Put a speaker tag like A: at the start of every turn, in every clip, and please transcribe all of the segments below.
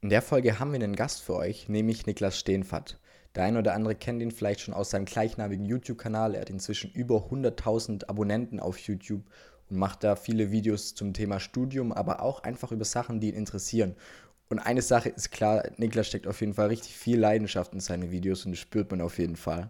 A: In der Folge haben wir einen Gast für euch, nämlich Niklas Steenfatt. Der ein oder andere kennt ihn vielleicht schon aus seinem gleichnamigen YouTube-Kanal. Er hat inzwischen über 100.000 Abonnenten auf YouTube und macht da viele Videos zum Thema Studium, aber auch einfach über Sachen, die ihn interessieren. Und eine Sache ist klar, Niklas steckt auf jeden Fall richtig viel Leidenschaft in seine Videos und das spürt man auf jeden Fall.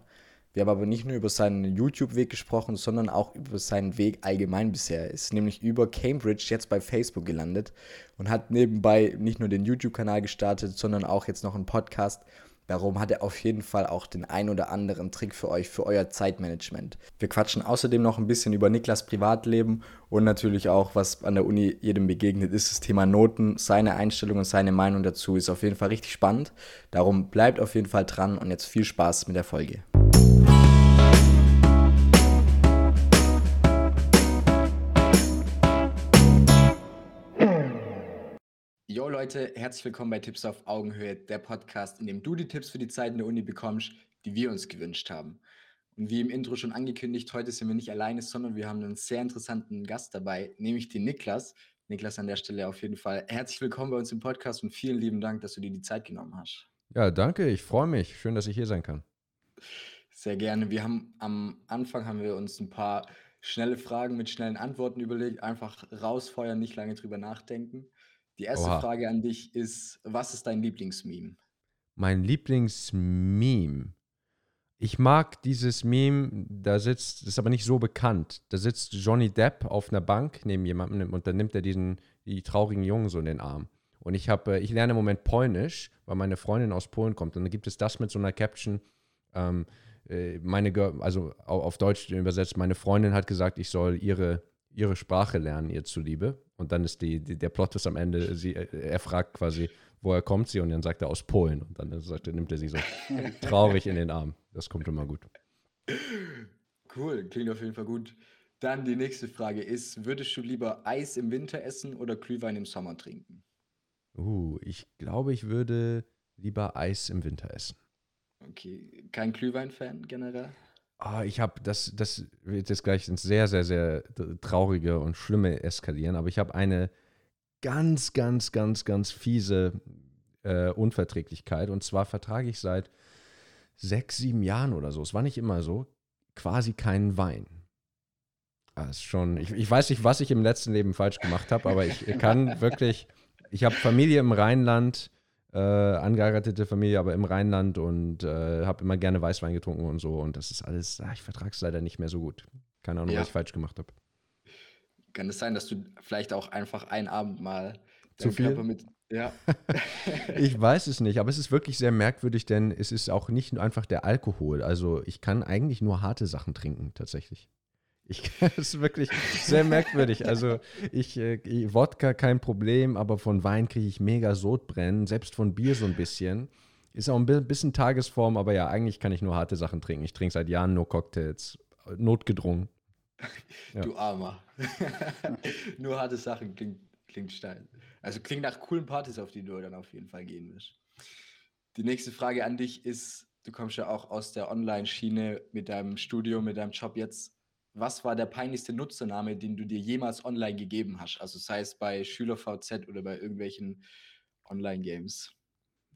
A: Wir haben aber nicht nur über seinen YouTube-Weg gesprochen, sondern auch über seinen Weg allgemein bisher. Er ist nämlich über Cambridge jetzt bei Facebook gelandet und hat nebenbei nicht nur den YouTube-Kanal gestartet, sondern auch jetzt noch einen Podcast. Darum hat er auf jeden Fall auch den ein oder anderen Trick für euch, für euer Zeitmanagement. Wir quatschen außerdem noch ein bisschen über Niklas Privatleben und natürlich auch, was an der Uni jedem begegnet ist, das Thema Noten, seine Einstellung und seine Meinung dazu ist auf jeden Fall richtig spannend. Darum bleibt auf jeden Fall dran und jetzt viel Spaß mit der Folge. Leute, herzlich willkommen bei Tipps auf Augenhöhe, der Podcast, in dem du die Tipps für die Zeit in der Uni bekommst, die wir uns gewünscht haben. Und wie im Intro schon angekündigt, heute sind wir nicht alleine, sondern wir haben einen sehr interessanten Gast dabei, nämlich den Niklas. Niklas an der Stelle auf jeden Fall herzlich willkommen bei uns im Podcast und vielen lieben Dank, dass du dir die Zeit genommen hast.
B: Ja, danke, ich freue mich. Schön, dass ich hier sein kann.
A: Sehr gerne. Wir haben am Anfang haben wir uns ein paar schnelle Fragen mit schnellen Antworten überlegt, einfach rausfeuern, nicht lange drüber nachdenken. Die erste
B: Oha.
A: Frage an dich ist: Was ist dein Lieblingsmeme?
B: Mein Lieblingsmeme. Ich mag dieses Meme, da sitzt, das ist aber nicht so bekannt. Da sitzt Johnny Depp auf einer Bank neben jemandem und dann nimmt er diesen, die traurigen Jungen so in den Arm. Und ich habe, ich lerne im Moment Polnisch, weil meine Freundin aus Polen kommt. Und dann gibt es das mit so einer Caption, ähm, äh, meine, also au- auf Deutsch übersetzt, meine Freundin hat gesagt, ich soll ihre, ihre Sprache lernen, ihr zuliebe. Und dann ist die, die der Plot ist am Ende, sie, äh, er fragt quasi, woher kommt sie? Und dann sagt er aus Polen. Und dann sagt, er- nimmt er sie so traurig in den Arm. Das kommt immer gut.
A: Cool, klingt auf jeden Fall gut. Dann die nächste Frage ist: Würdest du lieber Eis im Winter essen oder Glühwein im Sommer trinken?
B: Uh, ich glaube, ich würde lieber Eis im Winter essen.
A: Okay, kein Glühwein-Fan generell?
B: Ah, ich habe, das, das wird jetzt gleich ins sehr, sehr, sehr traurige und schlimme eskalieren, aber ich habe eine ganz, ganz, ganz, ganz fiese äh, Unverträglichkeit. Und zwar vertrage ich seit sechs, sieben Jahren oder so, es war nicht immer so, quasi keinen Wein. Das ist schon, ich, ich weiß nicht, was ich im letzten Leben falsch gemacht habe, aber ich kann wirklich, ich habe Familie im Rheinland, äh, angeheiratete Familie, aber im Rheinland und äh, habe immer gerne Weißwein getrunken und so. Und das ist alles, ah, ich vertrage es leider nicht mehr so gut. Keine Ahnung,
A: Ja.
B: was ich falsch gemacht habe.
A: Kann es sein, dass du vielleicht auch einfach einen Abend mal
B: Zu viel?
A: Körper mit. Ja.
B: Ich weiß es nicht, aber es ist wirklich sehr merkwürdig, denn es ist auch nicht nur einfach der Alkohol. Also ich kann eigentlich nur harte Sachen trinken, tatsächlich. Ich, es ist wirklich sehr merkwürdig. Also ich, äh, Wodka kein Problem, aber von Wein kriege ich mega Sodbrennen, selbst von Bier so ein bisschen. Ist auch ein bi- bisschen Tagesform, aber ja, eigentlich kann ich nur harte Sachen trinken. Ich trinke seit Jahren nur Cocktails, notgedrungen. Ja.
A: Du Armer. Nur harte Sachen klingt, klingt steil. Also klingt nach coolen Partys, auf die du dann auf jeden Fall gehen wirst. Die nächste Frage an dich ist: Du kommst ja auch aus der Online-Schiene mit deinem Studium, mit deinem Job jetzt. Was war der peinlichste Nutzername, den du dir jemals online gegeben hast? Also sei es bei SchülerVZ oder bei irgendwelchen Online-Games.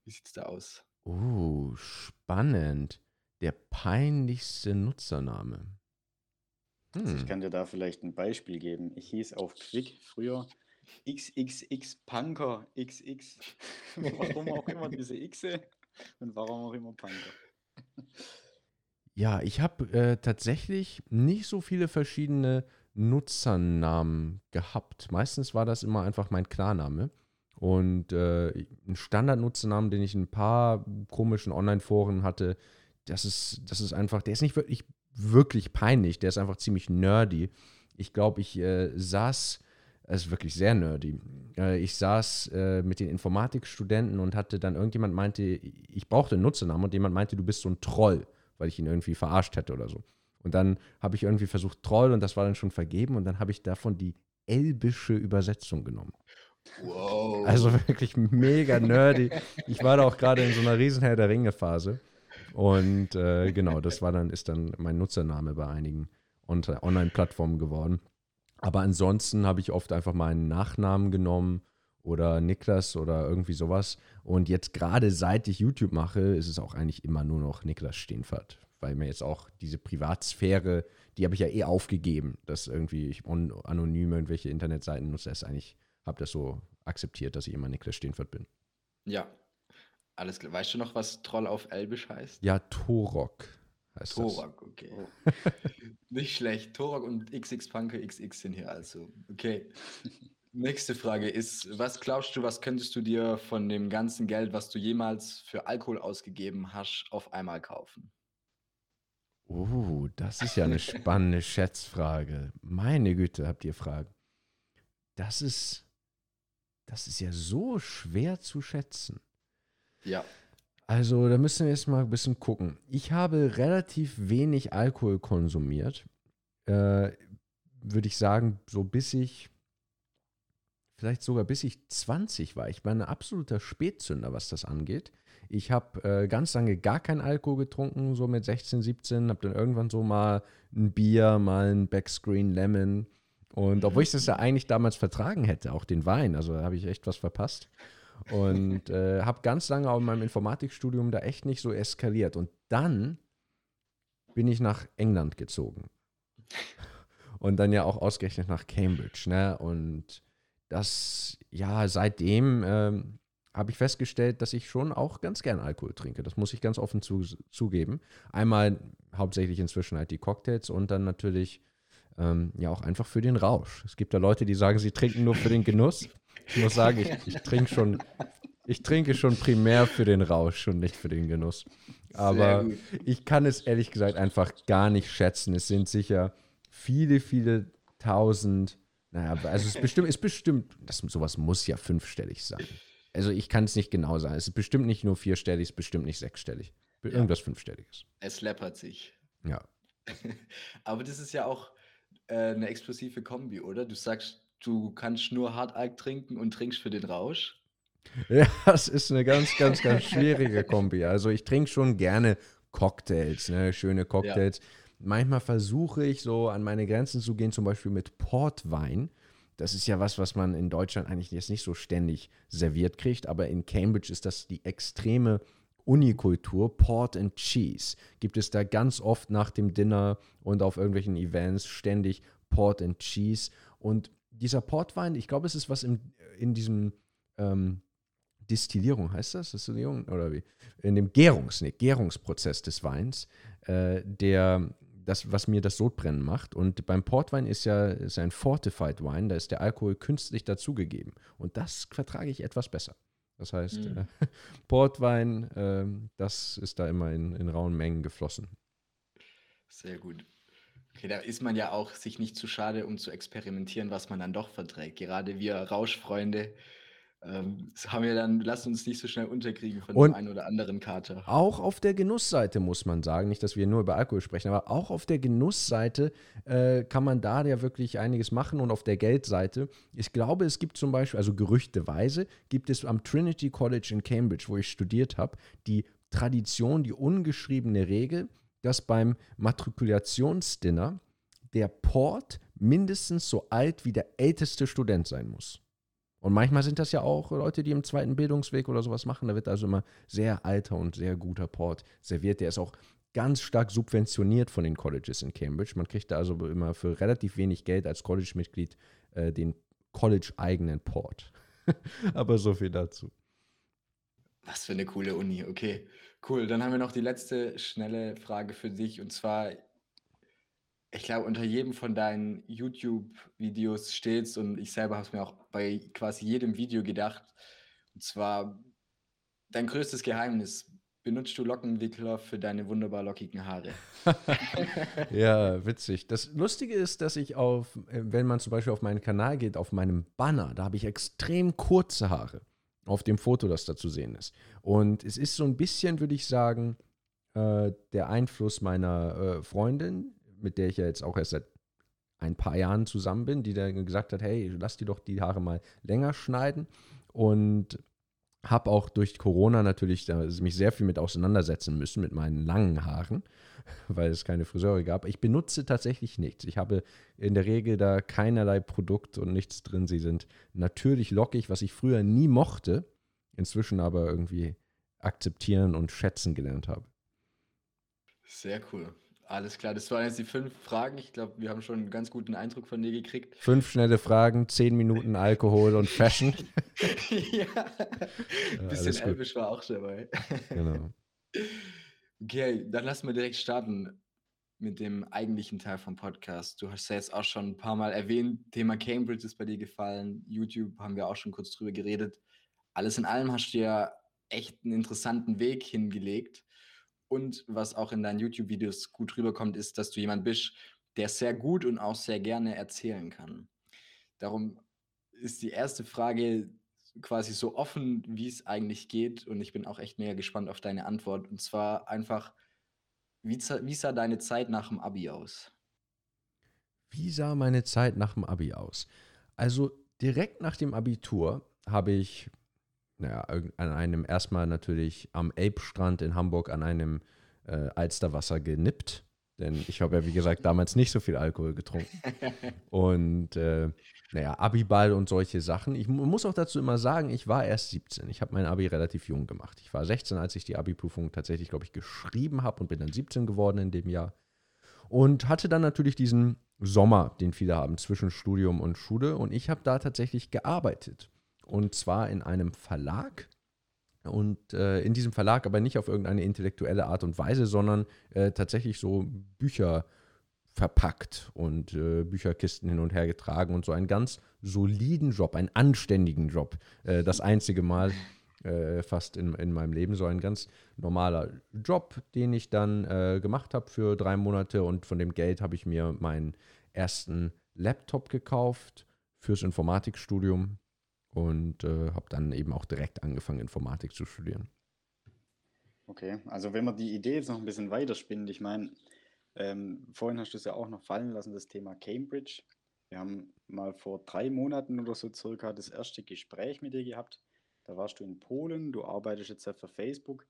A: Wie sieht's da aus?
B: Oh, spannend. Der peinlichste Nutzername.
C: Also ich
B: Hm.
C: kann dir da vielleicht ein Beispiel geben. Ich hieß auf Quick früher XXX Punker XX. warum auch immer diese Xe und warum auch immer Punker.
B: Ja, ich habe äh, tatsächlich nicht so viele verschiedene Nutzernamen gehabt. Meistens war das immer einfach mein Klarname. Und äh, ein Standardnutzernamen, den ich in ein paar komischen Online-Foren hatte, das ist, das ist einfach, der ist nicht wirklich, wirklich peinlich, der ist einfach ziemlich nerdy. Ich glaube, ich äh, saß, es ist wirklich sehr nerdy. Äh, ich saß äh, mit den Informatikstudenten und hatte dann irgendjemand meinte, ich brauchte einen Nutzernamen und jemand meinte, du bist so ein Troll, weil ich ihn irgendwie verarscht hätte oder so. Und dann habe ich irgendwie versucht Troll und das war dann schon vergeben und dann habe ich davon die elbische Übersetzung genommen.
A: Wow.
B: Also wirklich mega nerdy. Ich war da auch gerade in so einer riesen Herr der Ringe Phase. Und äh, genau, das war dann, ist dann mein Nutzername bei einigen On- Online-Plattformen geworden. Aber ansonsten habe ich oft einfach meinen Nachnamen genommen oder Niklas oder irgendwie sowas. Und jetzt gerade seit ich YouTube mache, ist es auch eigentlich immer nur noch Niklas Steenfert, weil mir jetzt auch diese Privatsphäre, die habe ich ja eh aufgegeben, dass irgendwie ich anonym irgendwelche Internetseiten nutze. Das ist eigentlich, habe das so akzeptiert, dass ich immer Niklas Steenfert bin.
A: Ja, alles klar. Weißt du noch, was Troll auf Elbisch heißt?
B: Ja, Torok
A: heißt Torok, das. okay. Nicht schlecht. Torok und XX Punker XX sind hier also. Okay. Nächste Frage ist, was glaubst du, was könntest du dir von dem ganzen Geld, was du jemals für Alkohol ausgegeben hast, auf einmal kaufen?
B: Oh, das ist ja eine spannende Schätzfrage. Meine Güte, habt ihr Fragen. Das ist, das ist ja so schwer zu schätzen.
A: Ja.
B: Also, da müssen wir jetzt mal ein bisschen gucken. Ich habe relativ wenig Alkohol konsumiert. Äh, Würde ich sagen, so bis ich vielleicht sogar bis ich 20 war. Ich war ein absoluter Spätzünder, was das angeht. Ich habe äh, ganz lange gar keinen Alkohol getrunken, so mit 16, 17, habe dann irgendwann so mal ein Bier, mal ein Backscreen Lemon. Und mhm. obwohl ich das ja eigentlich damals vertragen hätte, auch den Wein, also da habe ich echt was verpasst. Und äh, habe ganz lange auch in meinem Informatikstudium da echt nicht so eskaliert. Und dann bin ich nach England gezogen. Und dann ja auch ausgerechnet nach Cambridge. Ne? Und dass ja, seitdem ähm, habe ich festgestellt, dass ich schon auch ganz gern Alkohol trinke. Das muss ich ganz offen zu, zugeben. Einmal hauptsächlich inzwischen halt die Cocktails und dann natürlich ähm, ja auch einfach für den Rausch. Es gibt da Leute, die sagen, sie trinken nur für den Genuss. Ich muss sagen, ich, ich trinke schon, ich trinke schon primär für den Rausch und nicht für den Genuss. Aber ich kann es ehrlich gesagt einfach gar nicht schätzen. Es sind sicher viele, viele tausend naja, also es ist bestimmt, ist bestimmt, das, sowas muss ja fünfstellig sein. Also ich kann es nicht genau sagen. Es ist bestimmt nicht nur vierstellig, es ist bestimmt nicht sechsstellig. Irgendwas ja. Fünfstelliges.
A: Es läppert sich.
B: Ja.
A: Aber das ist ja auch äh, eine explosive Kombi, oder? Du sagst, du kannst nur Hartalk trinken und trinkst für den Rausch.
B: Ja, das ist eine ganz, ganz, ganz schwierige Kombi. Also ich trinke schon gerne Cocktails, ne? schöne Cocktails. Ja manchmal versuche ich so an meine Grenzen zu gehen, zum Beispiel mit Portwein. Das ist ja was, was man in Deutschland eigentlich jetzt nicht so ständig serviert kriegt, aber in Cambridge ist das die extreme Unikultur. Port and Cheese gibt es da ganz oft nach dem Dinner und auf irgendwelchen Events ständig Port and Cheese. Und dieser Portwein, ich glaube, es ist was in, in diesem ähm, Distillierung, heißt das? Distillierung oder wie? In dem Gärungs, nee, Gärungsprozess des Weins, äh, der das, was mir das Sodbrennen macht. Und beim Portwein ist ja ist ein Fortified Wine, da ist der Alkohol künstlich dazugegeben. Und das vertrage ich etwas besser. Das heißt, mhm. äh, Portwein, äh, das ist da immer in, in rauen Mengen geflossen.
A: Sehr gut. Okay, da ist man ja auch sich nicht zu schade, um zu experimentieren, was man dann doch verträgt. Gerade wir Rauschfreunde ähm, das haben wir dann, lasst uns nicht so schnell unterkriegen von und dem einen oder anderen Kater.
B: Auch auf der Genussseite muss man sagen, nicht, dass wir nur über Alkohol sprechen, aber auch auf der Genussseite äh, kann man da ja wirklich einiges machen und auf der Geldseite. Ich glaube, es gibt zum Beispiel, also gerüchteweise, gibt es am Trinity College in Cambridge, wo ich studiert habe, die Tradition, die ungeschriebene Regel, dass beim Matrikulationsdinner der Port mindestens so alt wie der älteste Student sein muss. Und manchmal sind das ja auch Leute, die im zweiten Bildungsweg oder sowas machen. Da wird also immer sehr alter und sehr guter Port serviert. Der ist auch ganz stark subventioniert von den Colleges in Cambridge. Man kriegt da also immer für relativ wenig Geld als College-Mitglied äh, den College-eigenen Port. Aber so viel dazu.
A: Was für eine coole Uni. Okay, cool. Dann haben wir noch die letzte schnelle Frage für dich. Und zwar, ich glaube, unter jedem von deinen YouTube-Videos steht's und ich selber habe es mir auch bei quasi jedem Video gedacht. Und zwar dein größtes Geheimnis. Benutzt du Lockenwickler für deine wunderbar lockigen Haare?
B: ja, witzig. Das Lustige ist, dass ich auf, äh, wenn man zum Beispiel auf meinen Kanal geht, auf meinem Banner, da habe ich extrem kurze Haare auf dem Foto, das da zu sehen ist. Und es ist so ein bisschen, würde ich sagen, äh, der Einfluss meiner äh, Freundin, mit der ich ja jetzt auch erst seit ein paar Jahren zusammen bin, die dann gesagt hat, hey, lass dir doch die Haare mal länger schneiden. Und habe auch durch Corona natürlich mich sehr viel mit auseinandersetzen müssen, mit meinen langen Haaren, weil es keine Friseure gab. Ich benutze tatsächlich nichts. Ich habe in der Regel da keinerlei Produkt und nichts drin. Sie sind natürlich lockig, was ich früher nie mochte, inzwischen aber irgendwie akzeptieren und schätzen gelernt habe.
A: Sehr cool. Alles klar, das waren jetzt die fünf Fragen. Ich glaube, wir haben schon einen ganz guten Eindruck von dir gekriegt.
B: Fünf schnelle Fragen, zehn Minuten Alkohol und Fashion.
A: ja, ein bisschen ja, Elbisch war auch dabei. Genau. Okay, dann lassen wir direkt starten mit dem eigentlichen Teil vom Podcast. Du hast ja jetzt auch schon ein paar Mal erwähnt, Thema Cambridge ist bei dir gefallen, YouTube haben wir auch schon kurz drüber geredet. Alles in allem hast du ja echt einen interessanten Weg hingelegt. Und was auch in deinen YouTube-Videos gut rüberkommt, ist, dass du jemand bist, der sehr gut und auch sehr gerne erzählen kann. Darum ist die erste Frage quasi so offen, wie es eigentlich geht. Und ich bin auch echt mega gespannt auf deine Antwort. Und zwar einfach, wie, wie sah deine Zeit nach dem Abi aus?
B: Wie sah meine Zeit nach dem Abi aus? Also direkt nach dem Abitur habe ich naja, an einem erstmal natürlich am Elbstrand in Hamburg an einem äh, Alsterwasser genippt. Denn ich habe ja, wie gesagt, damals nicht so viel Alkohol getrunken. Und äh, naja, Abiball und solche Sachen. Ich muss auch dazu immer sagen, ich war erst 17. Ich habe mein Abi relativ jung gemacht. Ich war 16, als ich die Abi-Prüfung tatsächlich, glaube ich, geschrieben habe und bin dann 17 geworden in dem Jahr. Und hatte dann natürlich diesen Sommer, den viele haben, zwischen Studium und Schule. Und ich habe da tatsächlich gearbeitet. Und zwar in einem Verlag. Und äh, in diesem Verlag aber nicht auf irgendeine intellektuelle Art und Weise, sondern äh, tatsächlich so Bücher verpackt und äh, Bücherkisten hin und her getragen und so einen ganz soliden Job, einen anständigen Job. Äh, das einzige Mal äh, fast in, in meinem Leben, so ein ganz normaler Job, den ich dann äh, gemacht habe für drei Monate und von dem Geld habe ich mir meinen ersten Laptop gekauft fürs Informatikstudium und äh, habe dann eben auch direkt angefangen, Informatik zu studieren.
C: Okay, also wenn man die Idee jetzt noch ein bisschen weiterspinnt, ich meine, ähm, vorhin hast du es ja auch noch fallen lassen, das Thema Cambridge. Wir haben mal vor drei Monaten oder so circa das erste Gespräch mit dir gehabt. Da warst du in Polen, du arbeitest jetzt ja für Facebook.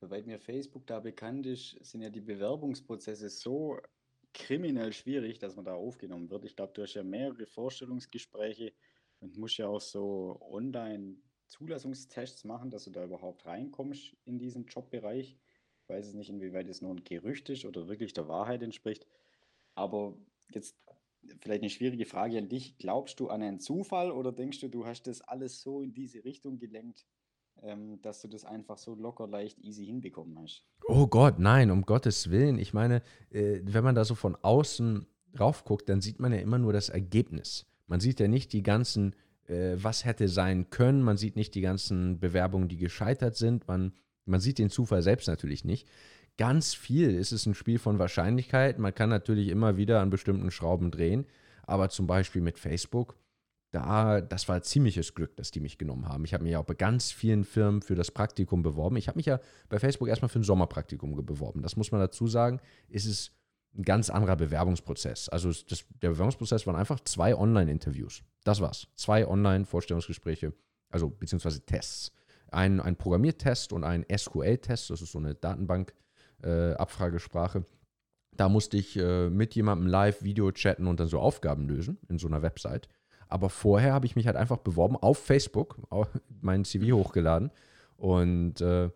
C: Soweit mir Facebook da bekannt ist, sind ja die Bewerbungsprozesse so kriminell schwierig, dass man da aufgenommen wird. Ich glaube, du hast ja mehrere Vorstellungsgespräche und musst ja auch so Online-Zulassungstests machen, dass du da überhaupt reinkommst in diesen Jobbereich. Ich weiß es nicht, inwieweit es nur ein Gerücht ist oder wirklich der Wahrheit entspricht. Aber jetzt vielleicht eine schwierige Frage an dich. Glaubst du an einen Zufall oder denkst du, du hast das alles so in diese Richtung gelenkt, ähm, dass du das einfach so locker, leicht, easy hinbekommen hast?
B: Oh Gott, nein, um Gottes Willen. Ich meine, äh, wenn man da so von außen drauf guckt, dann sieht man ja immer nur das Ergebnis. Man sieht ja nicht die ganzen, äh, was hätte sein können. Man sieht nicht die ganzen Bewerbungen, die gescheitert sind. Man, man sieht den Zufall selbst natürlich nicht. Ganz viel ist es ein Spiel von Wahrscheinlichkeit. Man kann natürlich immer wieder an bestimmten Schrauben drehen. Aber zum Beispiel mit Facebook, da, das war ziemliches Glück, dass die mich genommen haben. Ich habe mich ja auch bei ganz vielen Firmen für das Praktikum beworben. Ich habe mich ja bei Facebook erstmal für ein Sommerpraktikum beworben. Das muss man dazu sagen. Ist es ein ganz anderer Bewerbungsprozess. Also das, der Bewerbungsprozess waren einfach zwei Online-Interviews. Das war's. Zwei Online-Vorstellungsgespräche, also beziehungsweise Tests. Ein, ein Programmiertest und ein SQL-Test, das ist so eine Datenbank-Abfragesprache. Äh, da musste ich äh, mit jemandem live Video chatten und dann so Aufgaben lösen in so einer Website. Aber vorher habe ich mich halt einfach beworben auf Facebook, mein CV hochgeladen und äh,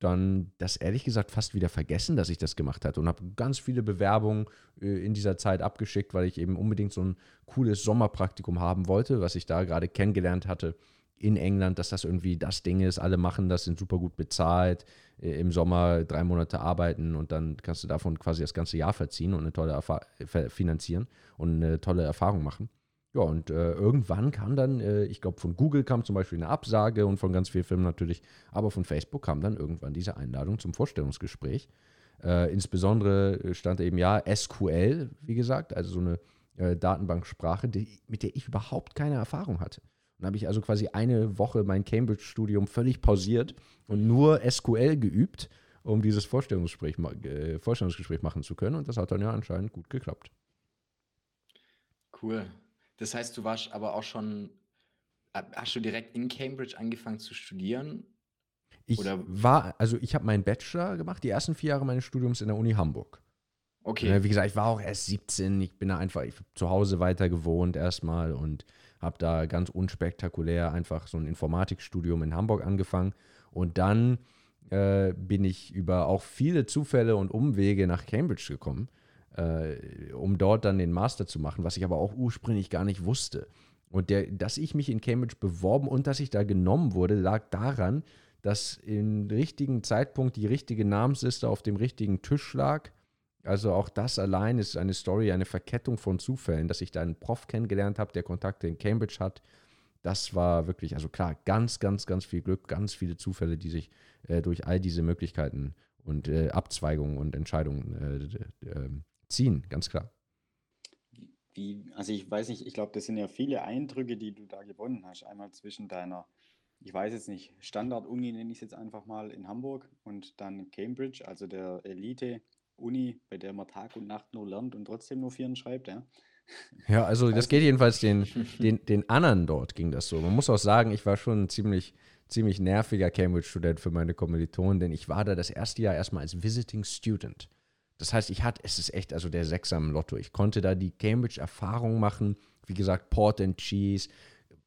B: dann das ehrlich gesagt fast wieder vergessen, dass ich das gemacht hatte und habe ganz viele Bewerbungen äh, in dieser Zeit abgeschickt, weil ich eben unbedingt so ein cooles Sommerpraktikum haben wollte, was ich da gerade kennengelernt hatte in England, dass das irgendwie das Ding ist. Alle machen das, sind super gut bezahlt, äh, im Sommer drei Monate arbeiten und dann kannst du davon quasi das ganze Jahr verziehen und eine tolle Erfa finanzieren und eine tolle Erfahrung machen. Ja, und äh, irgendwann kam dann, äh, ich glaube, von Google kam zum Beispiel eine Absage und von ganz vielen Firmen natürlich, aber von Facebook kam dann irgendwann diese Einladung zum Vorstellungsgespräch. Äh, insbesondere stand eben ja SQL, wie gesagt, also so eine äh, Datenbanksprache, die, mit der ich überhaupt keine Erfahrung hatte. Dann habe ich also quasi eine Woche mein Cambridge-Studium völlig pausiert und nur SQL geübt, um dieses Vorstellungsgespräch, äh, Vorstellungsgespräch machen zu können. Und das hat dann ja anscheinend gut geklappt.
A: Cool. Das heißt, du warst aber auch schon hast du direkt in Cambridge angefangen zu studieren?
B: Ich
A: Oder-
B: war, also ich habe meinen Bachelor gemacht, die ersten vier Jahre meines Studiums in der Uni Hamburg.
A: Okay.
B: Ne, Wie gesagt, ich war auch erst 17, ich bin da einfach zu Hause weiter gewohnt erstmal und habe da ganz unspektakulär einfach so ein Informatikstudium in Hamburg angefangen. Und dann äh, bin ich über auch viele Zufälle und Umwege nach Cambridge gekommen, äh, um dort dann den Master zu machen, was ich aber auch ursprünglich gar nicht wusste. Und der, dass ich mich in Cambridge beworben und dass ich da genommen wurde, lag daran, dass im richtigen Zeitpunkt die richtige Namensliste auf dem richtigen Tisch lag. Also auch das allein ist eine Story, eine Verkettung von Zufällen, dass ich da einen Prof kennengelernt habe, der Kontakte in Cambridge hat. Das war wirklich, also klar, ganz, ganz, ganz viel Glück, ganz viele Zufälle, die sich äh, durch all diese Möglichkeiten und äh, Abzweigungen und Entscheidungen äh, ähm, ziehen, ganz klar.
C: Wie, also ich weiß nicht, ich glaube, das sind ja viele Eindrücke, die du da gewonnen hast. Einmal zwischen deiner, ich weiß jetzt nicht, Standard-Uni nenne ich es jetzt einfach mal in Hamburg und dann Cambridge, also der Elite-Uni, bei der man Tag und Nacht nur lernt und trotzdem nur Vieren schreibt, ja.
B: Ja, also das geht jedenfalls den, den, den anderen dort ging das so. Man muss auch sagen, ich war schon ein ziemlich, ziemlich nerviger Cambridge-Student für meine Kommilitonen, denn ich war da das erste Jahr erstmal als Visiting Student. Das heißt, ich hatte, es ist echt also der Sechser im Lotto. Ich konnte da die Cambridge-Erfahrung machen. Wie gesagt, Port and Cheese,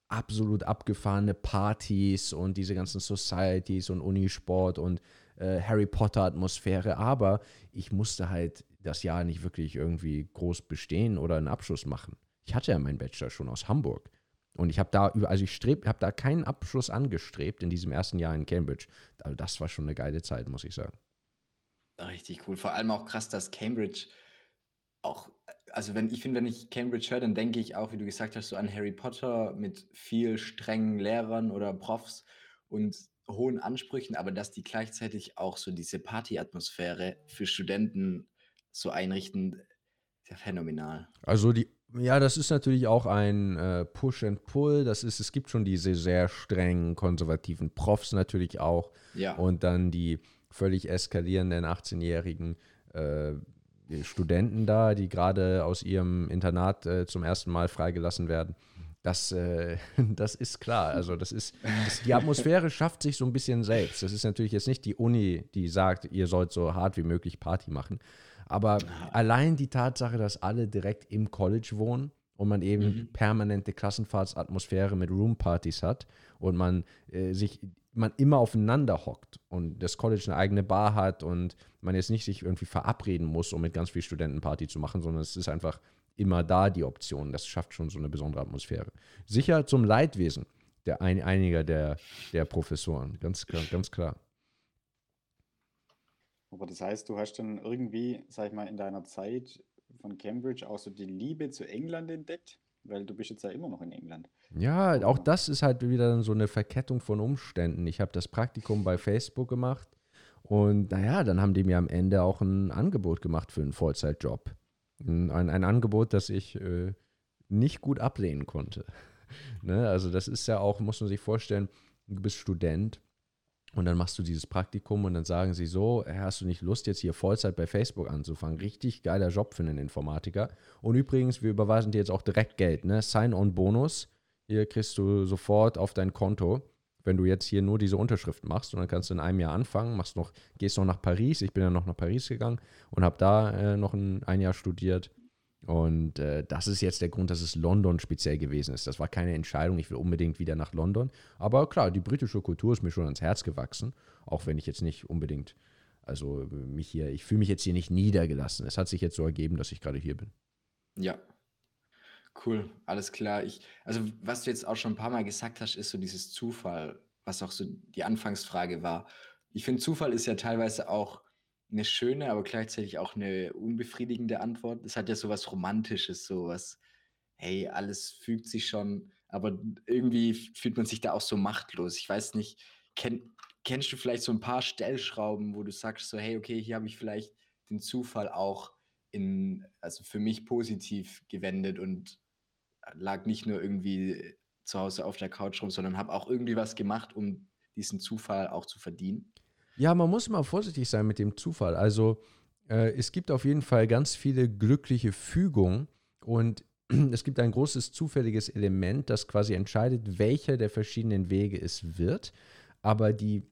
B: absolut abgefahrene Partys und diese ganzen Societies und Unisport und äh, Harry Potter-Atmosphäre. Aber ich musste halt das Jahr nicht wirklich irgendwie groß bestehen oder einen Abschluss machen. Ich hatte ja meinen Bachelor schon aus Hamburg. Und ich habe da, also ich habe da keinen Abschluss angestrebt in diesem ersten Jahr in Cambridge. Also das war schon eine geile Zeit, muss ich sagen.
A: Richtig cool. Vor allem auch krass, dass Cambridge auch, also wenn ich finde, wenn ich Cambridge höre, dann denke ich auch, wie du gesagt hast, so an Harry Potter mit viel strengen Lehrern oder Profs und hohen Ansprüchen, aber dass die gleichzeitig auch so diese Partyatmosphäre für Studenten so einrichten, ist ja phänomenal.
B: Also die, ja, das ist natürlich auch ein äh, Push and Pull. Das ist, es gibt schon diese sehr strengen konservativen Profs natürlich auch.
A: Ja.
B: Und dann die völlig eskalierenden 18-jährigen äh, Studenten da, die gerade aus ihrem Internat äh, zum ersten Mal freigelassen werden. Das, äh, das ist klar. Also das ist, das, die Atmosphäre schafft sich so ein bisschen selbst. Das ist natürlich jetzt nicht die Uni, die sagt, ihr sollt so hart wie möglich Party machen. Aber allein die Tatsache, dass alle direkt im College wohnen und man eben
A: Mhm.
B: permanente Klassenfahrtsatmosphäre mit Roompartys hat und man äh, sich man immer aufeinander hockt und das College eine eigene Bar hat und man jetzt nicht sich irgendwie verabreden muss, um mit ganz vielen Studenten Party zu machen, sondern es ist einfach immer da die Option. Das schafft schon so eine besondere Atmosphäre. Sicher zum Leidwesen der ein, einiger der, der Professoren, ganz ganz klar.
C: Aber das heißt, du hast dann irgendwie, sag ich mal, in deiner Zeit von Cambridge auch so die Liebe zu England entdeckt, weil du bist jetzt ja immer noch in England.
B: Ja, auch das ist halt wieder so eine Verkettung von Umständen. Ich habe das Praktikum bei Facebook gemacht und naja, dann haben die mir am Ende auch ein Angebot gemacht für einen Vollzeitjob. Ein, ein, Angebot, das ich äh, nicht gut ablehnen konnte. ne? Also das ist ja auch, muss man sich vorstellen, du bist Student und dann machst du dieses Praktikum und dann sagen sie so, "Hey, hast du nicht Lust, jetzt hier Vollzeit bei Facebook anzufangen? Richtig geiler Job für einen Informatiker. Und übrigens, wir überweisen dir jetzt auch direkt Geld, ne? Sign-on-Bonus. Hier kriegst du sofort auf dein Konto, wenn du jetzt hier nur diese Unterschrift machst und dann kannst du in einem Jahr anfangen, machst noch, gehst noch nach Paris. Ich bin ja noch nach Paris gegangen und habe da äh, noch ein, ein Jahr studiert. Und äh, das ist jetzt der Grund, dass es London speziell gewesen ist. Das war keine Entscheidung, ich will unbedingt wieder nach London. Aber klar, die britische Kultur ist mir schon ans Herz gewachsen, auch wenn ich jetzt nicht unbedingt, also mich hier, ich fühle mich jetzt hier nicht niedergelassen. Es hat sich jetzt so ergeben, dass ich gerade hier bin.
A: Ja. Cool, alles klar. Ich, also, was du jetzt auch schon ein paar Mal gesagt hast, ist so dieses Zufall, was auch so die Anfangsfrage war. Ich finde, Zufall ist ja teilweise auch eine schöne, aber gleichzeitig auch eine unbefriedigende Antwort. Es hat ja so was Romantisches, so was, hey, alles fügt sich schon, aber irgendwie fühlt man sich da auch so machtlos. Ich weiß nicht, kenn, kennst du vielleicht so ein paar Stellschrauben, wo du sagst, so, hey, okay, hier habe ich vielleicht den Zufall auch in, also für mich positiv gewendet und lag nicht nur irgendwie zu Hause auf der Couch rum, sondern habe auch irgendwie was gemacht, um diesen Zufall auch zu verdienen.
B: Ja, man muss mal vorsichtig sein mit dem Zufall. Also äh, es gibt auf jeden Fall ganz viele glückliche Fügungen und es gibt ein großes zufälliges Element, das quasi entscheidet, welcher der verschiedenen Wege es wird. Aber die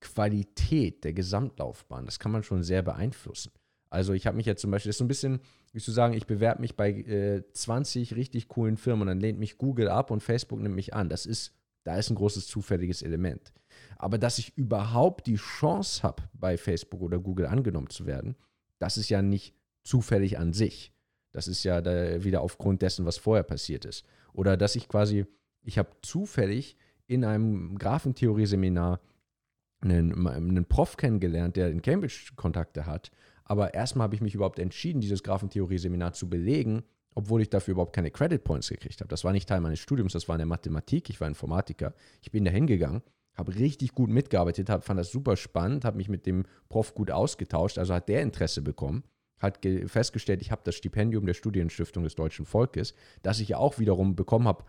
B: Qualität der Gesamtlaufbahn, das kann man schon sehr beeinflussen. Also ich habe mich jetzt zum Beispiel, das ist so ein bisschen, wie zu sagen, ich bewerbe mich bei äh, 20 richtig coolen Firmen und dann lehnt mich Google ab und Facebook nimmt mich an. Das ist, da ist ein großes zufälliges Element. Aber dass ich überhaupt die Chance habe, bei Facebook oder Google angenommen zu werden, das ist ja nicht zufällig an sich. Das ist ja wieder aufgrund dessen, was vorher passiert ist. Oder dass ich quasi, ich habe zufällig in einem Graphentheorie-Seminar einen, einen Prof kennengelernt, der in Cambridge Kontakte hat. Aber erstmal habe ich mich überhaupt entschieden, dieses Graphentheorie-Seminar zu belegen, obwohl ich dafür überhaupt keine Credit Points gekriegt habe. Das war nicht Teil meines Studiums, das war in der Mathematik. Ich war Informatiker. Ich bin da hingegangen, habe richtig gut mitgearbeitet, hab, fand das super spannend, habe mich mit dem Prof gut ausgetauscht. Also hat der Interesse bekommen, hat festgestellt, ich habe das Stipendium der Studienstiftung des deutschen Volkes, das ich ja auch wiederum bekommen habe,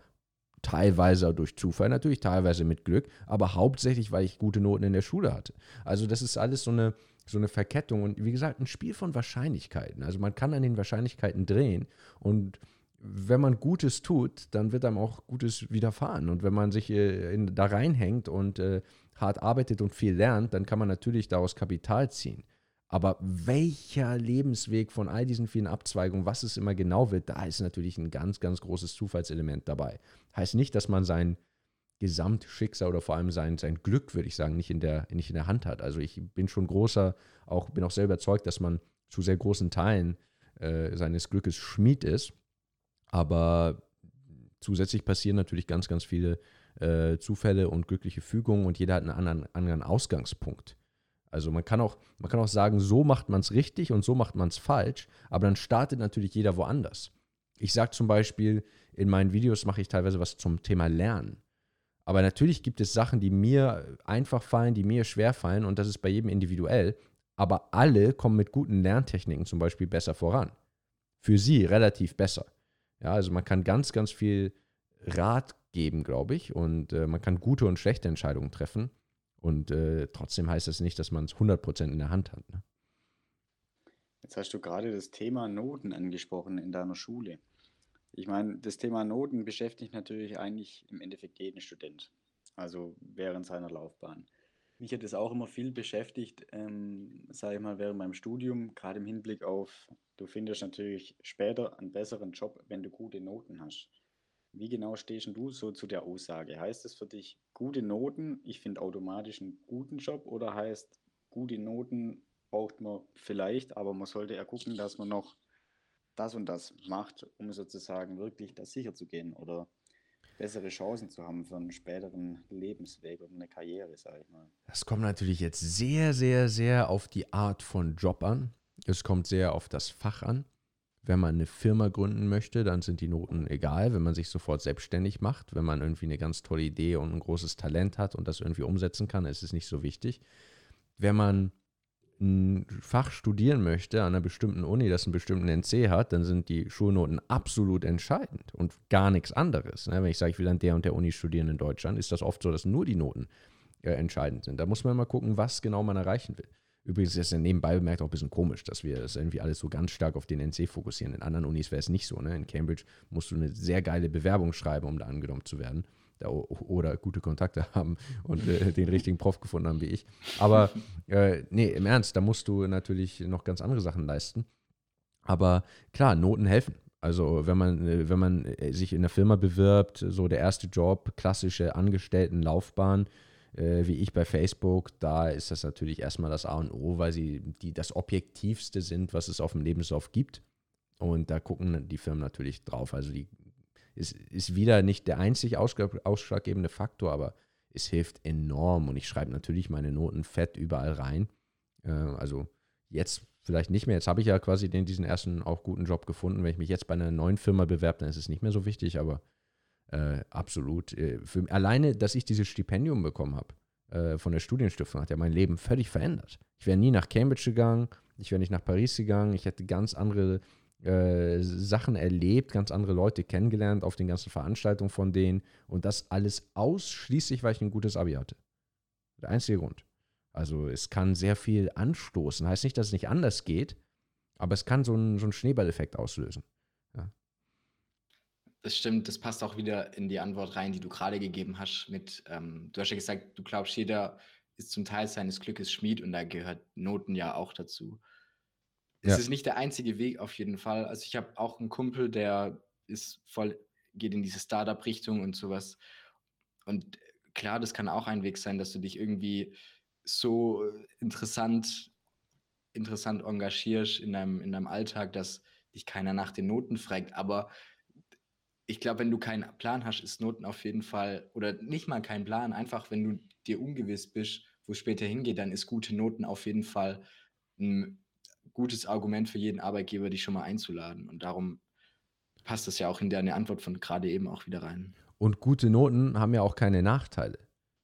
B: Teilweise durch Zufall natürlich, teilweise mit Glück, aber hauptsächlich, weil ich gute Noten in der Schule hatte. Also das ist alles so eine, so eine Verkettung und wie gesagt, ein Spiel von Wahrscheinlichkeiten. Also man kann an den Wahrscheinlichkeiten drehen und wenn man Gutes tut, dann wird einem auch Gutes widerfahren. Und wenn man sich äh, in, da reinhängt und äh, hart arbeitet und viel lernt, dann kann man natürlich daraus Kapital ziehen. Aber welcher Lebensweg von all diesen vielen Abzweigungen, was es immer genau wird, da ist natürlich ein ganz, ganz großes Zufallselement dabei. Heißt nicht, dass man sein Gesamtschicksal oder vor allem sein, sein Glück, würde ich sagen, nicht in, der, nicht in der Hand hat. Also ich bin schon großer, auch bin auch sehr überzeugt, dass man zu sehr großen Teilen äh, seines Glückes Schmied ist. Aber zusätzlich passieren natürlich ganz, ganz viele äh, Zufälle und glückliche Fügungen und jeder hat einen anderen, anderen Ausgangspunkt. Also man kann auch, man kann auch sagen, so macht man es richtig und so macht man es falsch, aber dann startet natürlich jeder woanders. Ich sage zum Beispiel, in meinen Videos mache ich teilweise was zum Thema Lernen. Aber natürlich gibt es Sachen, die mir einfach fallen, die mir schwer fallen und das ist bei jedem individuell. Aber alle kommen mit guten Lerntechniken zum Beispiel besser voran. Für sie relativ besser. Ja, also man kann ganz, ganz viel Rat geben, glaube ich, und äh, man kann gute und schlechte Entscheidungen treffen. Und äh, trotzdem heißt das nicht, dass man es 100% in der Hand hat. Ne?
C: Jetzt hast du gerade das Thema Noten angesprochen in deiner Schule. Ich meine, das Thema Noten beschäftigt natürlich eigentlich im Endeffekt jeden Student, also während seiner Laufbahn. Mich hat es auch immer viel beschäftigt, ähm, sage ich mal, während meinem Studium, gerade im Hinblick auf, du findest natürlich später einen besseren Job, wenn du gute Noten hast. Wie genau stehst du so zu der Aussage? Heißt es für dich gute Noten, ich finde automatisch einen guten Job oder heißt gute Noten braucht man vielleicht, aber man sollte ja gucken, dass man noch das und das macht, um sozusagen wirklich das sicher zu gehen oder bessere Chancen zu haben für einen späteren Lebensweg oder eine Karriere, sage ich mal.
B: Das kommt natürlich jetzt sehr, sehr, sehr auf die Art von Job an. Es kommt sehr auf das Fach an. Wenn man eine Firma gründen möchte, dann sind die Noten egal. Wenn man sich sofort selbstständig macht, wenn man irgendwie eine ganz tolle Idee und ein großes Talent hat und das irgendwie umsetzen kann, ist es nicht so wichtig. Wenn man ein Fach studieren möchte an einer bestimmten Uni, das einen bestimmten NC hat, dann sind die Schulnoten absolut entscheidend und gar nichts anderes. Ne? Wenn ich sage, ich will an der und der Uni studieren in Deutschland, ist das oft so, dass nur die Noten äh, entscheidend sind. Da muss man mal gucken, was genau man erreichen will. Übrigens ist es nebenbei bemerkt auch ein bisschen komisch, dass wir das irgendwie alles so ganz stark auf den NC fokussieren. In anderen Unis wäre es nicht so. Ne? In Cambridge musst du eine sehr geile Bewerbung schreiben, um da angenommen zu werden. Oder gute Kontakte haben und äh, den richtigen Prof gefunden haben wie ich. Aber äh, nee, im Ernst, da musst du natürlich noch ganz andere Sachen leisten. Aber klar, Noten helfen. Also wenn man, äh, wenn man äh, sich in der Firma bewirbt, so der erste Job, klassische Angestelltenlaufbahn, äh, wie ich bei Facebook, da ist das natürlich erstmal das A und O, weil sie die, das Objektivste sind, was es auf dem Lebenslauf gibt. Und da gucken die Firmen natürlich drauf. Also die ist, ist wieder nicht der einzig ausschlaggebende Faktor, aber es hilft enorm. Und ich schreibe natürlich meine Noten fett überall rein. Äh, also jetzt vielleicht nicht mehr. Jetzt habe ich ja quasi den, diesen ersten auch guten Job gefunden. Wenn ich mich jetzt bei einer neuen Firma bewerbe, dann ist es nicht mehr so wichtig, aber äh, absolut. Äh, für, alleine, dass ich dieses Stipendium bekommen habe äh, von der Studienstiftung, hat ja mein Leben völlig verändert. Ich wäre nie nach Cambridge gegangen, ich wäre nicht nach Paris gegangen, ich hätte ganz andere äh, Sachen erlebt, ganz andere Leute kennengelernt auf den ganzen Veranstaltungen von denen und das alles ausschließlich, weil ich ein gutes Abi hatte. Der einzige Grund. Also es kann sehr viel anstoßen. Heißt nicht, dass es nicht anders geht, aber es kann so einen, so einen Schneeballeffekt auslösen.
A: das stimmt. Das passt auch wieder in die Antwort rein, die du gerade gegeben hast. Mit, ähm, du hast ja gesagt, du glaubst, jeder ist zum Teil seines Glückes Schmied und da gehört Noten ja auch dazu. Es
B: Ja.
A: ist nicht der einzige Weg auf jeden Fall. Also ich habe auch einen Kumpel, der ist voll, geht in diese Startup-Richtung und sowas. Und klar, das kann auch ein Weg sein, dass du dich irgendwie so interessant, interessant engagierst in deinem, in deinem Alltag, dass dich keiner nach den Noten fragt. Aber ich glaube, wenn du keinen Plan hast, ist Noten auf jeden Fall, oder nicht mal keinen Plan, einfach wenn du dir ungewiss bist, wo es später hingeht, dann ist gute Noten auf jeden Fall ein gutes Argument für jeden Arbeitgeber, dich schon mal einzuladen. Und darum passt das ja auch in deine Antwort von gerade eben auch wieder rein.
B: Und gute Noten haben ja auch keine Nachteile.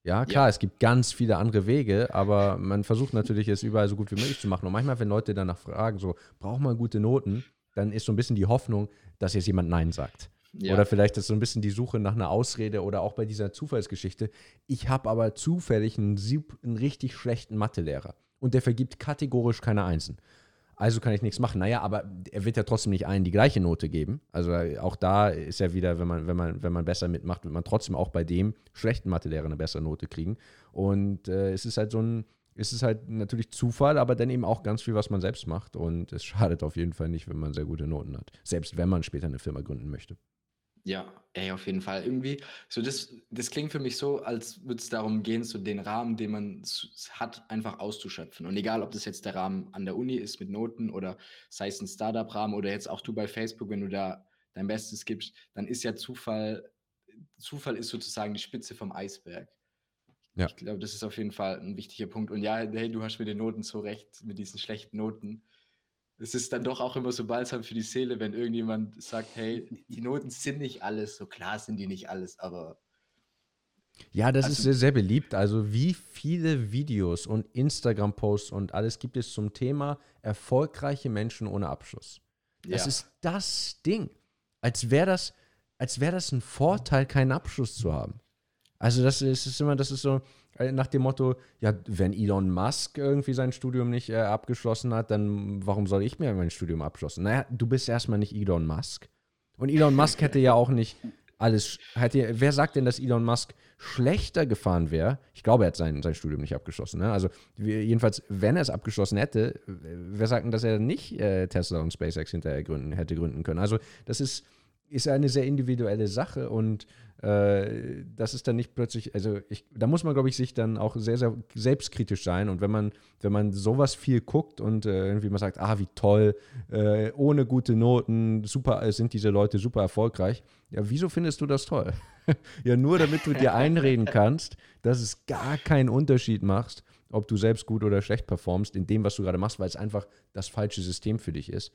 B: Ja, klar,
A: Ja.
B: es gibt ganz viele andere Wege, aber man versucht natürlich, es überall so gut wie möglich zu machen. Und manchmal, wenn Leute danach fragen, so, braucht man gute Noten, dann ist so ein bisschen die Hoffnung, dass jetzt jemand Nein sagt.
A: Ja.
B: Oder vielleicht ist so ein bisschen die Suche nach einer Ausrede oder auch bei dieser Zufallsgeschichte. Ich habe aber zufällig einen, einen richtig schlechten Mathelehrer und der vergibt kategorisch keine Einsen. Also kann ich nichts machen. Naja, aber er wird ja trotzdem nicht allen die gleiche Note geben. Also auch da ist ja wieder, wenn man, wenn man, wenn man besser mitmacht, wird man trotzdem auch bei dem schlechten Mathelehrer eine bessere Note kriegen. Und äh, es ist halt so ein, es ist halt natürlich Zufall, aber dann eben auch ganz viel, was man selbst macht. Und es schadet auf jeden Fall nicht, wenn man sehr gute Noten hat. Selbst wenn man später eine Firma gründen möchte.
A: Ja, ey, auf jeden Fall. Irgendwie, so das, das klingt für mich so, als würde es darum gehen, so den Rahmen, den man hat, einfach auszuschöpfen. Und egal, ob das jetzt der Rahmen an der Uni ist mit Noten oder sei es ein Startup-Rahmen oder jetzt auch du bei Facebook, wenn du da dein Bestes gibst, dann ist ja Zufall, Zufall ist sozusagen die Spitze vom Eisberg.
B: Ja.
A: Ich glaube, das ist auf jeden Fall ein wichtiger Punkt. Und ja, hey, du hast mit den Noten so recht, mit diesen schlechten Noten. Es ist dann doch auch immer so balsam für die Seele, wenn irgendjemand sagt, hey, die Noten sind nicht alles. So klar sind die nicht alles, aber
B: Ja, das
A: Also-
B: ist sehr, sehr beliebt. Also wie viele Videos und Instagram-Posts und alles gibt es zum Thema erfolgreiche Menschen ohne Abschluss. Das
A: ja.
B: ist das Ding. Als wäre das, als wäre das ein Vorteil, keinen Abschluss zu haben. Also das ist, ist immer, das ist so nach dem Motto, ja, wenn Elon Musk irgendwie sein Studium nicht äh, abgeschlossen hat, dann warum soll ich mir mein Studium abschlossen? Naja, du bist erstmal nicht Elon Musk. Und Elon Musk hätte ja auch nicht alles, hätte, wer sagt denn, dass Elon Musk schlechter gefahren wäre? Ich glaube, er hat sein, sein Studium nicht abgeschlossen. Ne? Also jedenfalls, wenn er es abgeschlossen hätte, äh, wer sagt denn, dass er nicht äh, Tesla und SpaceX hinterher gründen, hätte gründen können? Also das ist, ist eine sehr individuelle Sache und äh, das ist dann nicht plötzlich, also ich, da muss man, glaube ich, sich dann auch sehr, sehr selbstkritisch sein und wenn man, wenn man sowas viel guckt und äh, irgendwie mal sagt, ah, wie toll, äh, ohne gute Noten, super, äh, sind diese Leute super erfolgreich, ja, wieso findest du das toll? ja, nur damit du dir einreden kannst, dass es gar keinen Unterschied macht, ob du selbst gut oder schlecht performst in dem, was du gerade machst, weil es einfach das falsche System für dich ist.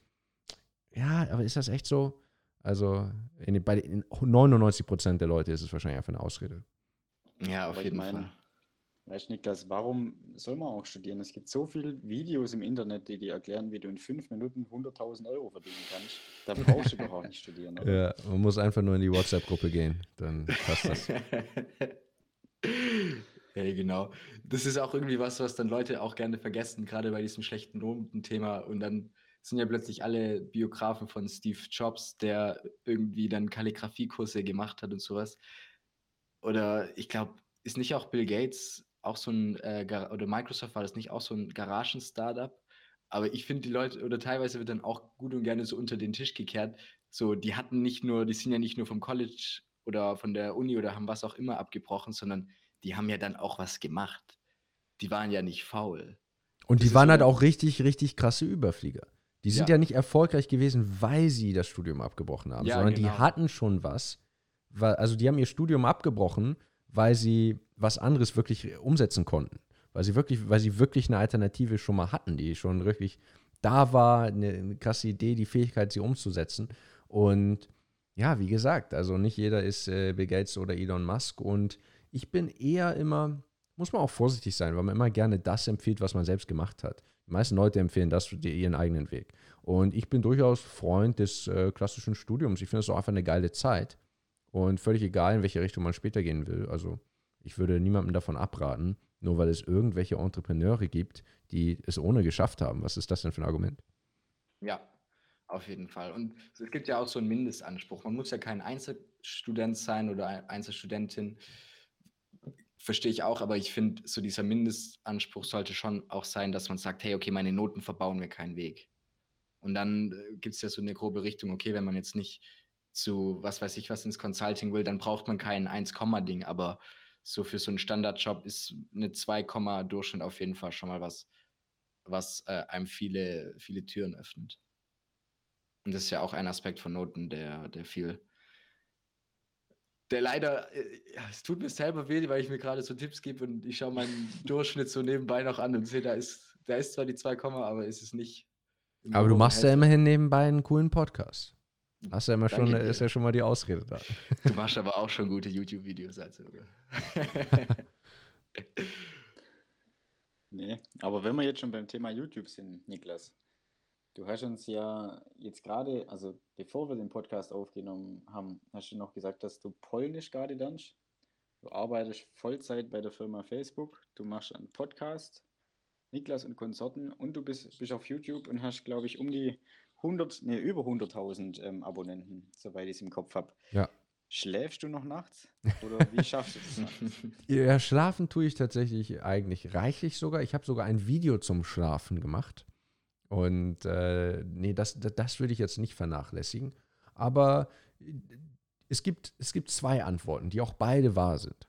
B: Ja, aber ist das echt so? Also in, bei den 99 Prozent der Leute ist es wahrscheinlich einfach eine Ausrede.
A: ja, auf
C: Aber ich
A: jeden
C: meine,
A: Fall.
C: Weißt du, Niklas, warum soll man auch studieren? Es gibt so viele Videos im Internet, die dir erklären, wie du in fünf Minuten 100.000 Euro verdienen kannst. Da brauchst du doch auch nicht studieren, oder?
B: Ja, man muss einfach nur in die WhatsApp-Gruppe gehen, dann passt das.
A: Ja, genau. Das ist auch irgendwie was, was dann Leute auch gerne vergessen, gerade bei diesem schlechten Noten-Thema. Und dann sind ja plötzlich alle Biografen von Steve Jobs, der irgendwie dann Kalligrafiekurse gemacht hat und sowas. Oder ich glaube, ist nicht auch Bill Gates auch so ein, äh, oder Microsoft war das nicht auch so ein Garagen-Startup? Aber ich finde, die Leute, oder teilweise wird dann auch gut und gerne so unter den Tisch gekehrt. So, die hatten nicht nur, die sind ja nicht nur vom College oder von der Uni oder haben was auch immer abgebrochen, sondern die haben ja dann auch was gemacht. Die waren ja nicht faul.
B: Und
A: Das
B: die waren halt auch richtig, richtig krasse Überflieger. Die sind ja.
A: Ja.
B: nicht erfolgreich gewesen, weil sie das Studium abgebrochen haben,
A: Ja,
B: sondern die
A: genau.
B: hatten schon was. Weil, also die haben ihr Studium abgebrochen, weil sie was anderes wirklich umsetzen konnten. Weil sie wirklich, weil sie wirklich eine Alternative schon mal hatten, die schon wirklich da war, eine, eine krasse Idee, die Fähigkeit, sie umzusetzen. Und ja, wie gesagt, also nicht jeder ist äh, Bill Gates oder Elon Musk. Und ich bin eher immer, muss man auch vorsichtig sein, weil man immer gerne das empfiehlt, was man selbst gemacht hat. Die meisten Leute empfehlen das für ihren eigenen Weg. Und ich bin durchaus Freund des äh, klassischen Studiums. Ich finde es auch einfach eine geile Zeit. Und völlig egal, in welche Richtung man später gehen will. Also ich würde niemandem davon abraten, nur weil es irgendwelche Entrepreneure gibt, die es ohne geschafft haben. Was ist das denn für ein Argument?
A: Ja, Auf jeden Fall. Und es gibt ja auch so einen Mindestanspruch. Man muss ja kein Einzelstudent sein oder Einzelstudentin. Verstehe ich auch, aber ich finde, so dieser Mindestanspruch sollte schon auch sein, dass man sagt, hey, okay, meine Noten verbauen mir keinen Weg. Und dann äh, gibt es ja so eine grobe Richtung, okay, wenn man jetzt nicht zu, was weiß ich, was ins Consulting will, dann braucht man kein 1-Ding, aber so für so einen Standardjob ist eine 2, Durchschnitt auf jeden Fall schon mal was, was äh, einem viele, viele Türen öffnet. Und das ist ja auch ein Aspekt von Noten, der, der viel, der leider, äh, es tut mir selber weh, weil ich mir gerade so Tipps gebe und ich schaue meinen Durchschnitt so nebenbei noch an und sehe, da ist, da ist zwar die 2, aber ist es nicht.
B: Aber du machst ja immerhin nebenbei einen coolen Podcast. Hast ja immer schon, ist ja schon mal die Ausrede da.
A: Du machst aber auch schon gute YouTube-Videos, also.
C: nee, aber wenn wir jetzt schon beim Thema YouTube sind, Niklas, du hast uns ja jetzt gerade, also bevor wir den Podcast aufgenommen haben, hast du noch gesagt, dass du Polnisch gerade lernst. Du arbeitest Vollzeit bei der Firma Facebook, du machst einen Podcast, Niklas und Konsorten, und du bist, bist auf YouTube und hast, glaube ich, um die 100, nee, über 100.000 ähm, Abonnenten, soweit ich es im Kopf habe.
B: Ja.
C: Schläfst du noch nachts? Oder wie schaffst du das nachts?
B: Ja, schlafen tue ich tatsächlich eigentlich reichlich sogar. Ich habe sogar ein Video zum Schlafen gemacht. Und äh, nee, das, das, das würde ich jetzt nicht vernachlässigen. Aber es gibt, es gibt zwei Antworten, die auch beide wahr sind.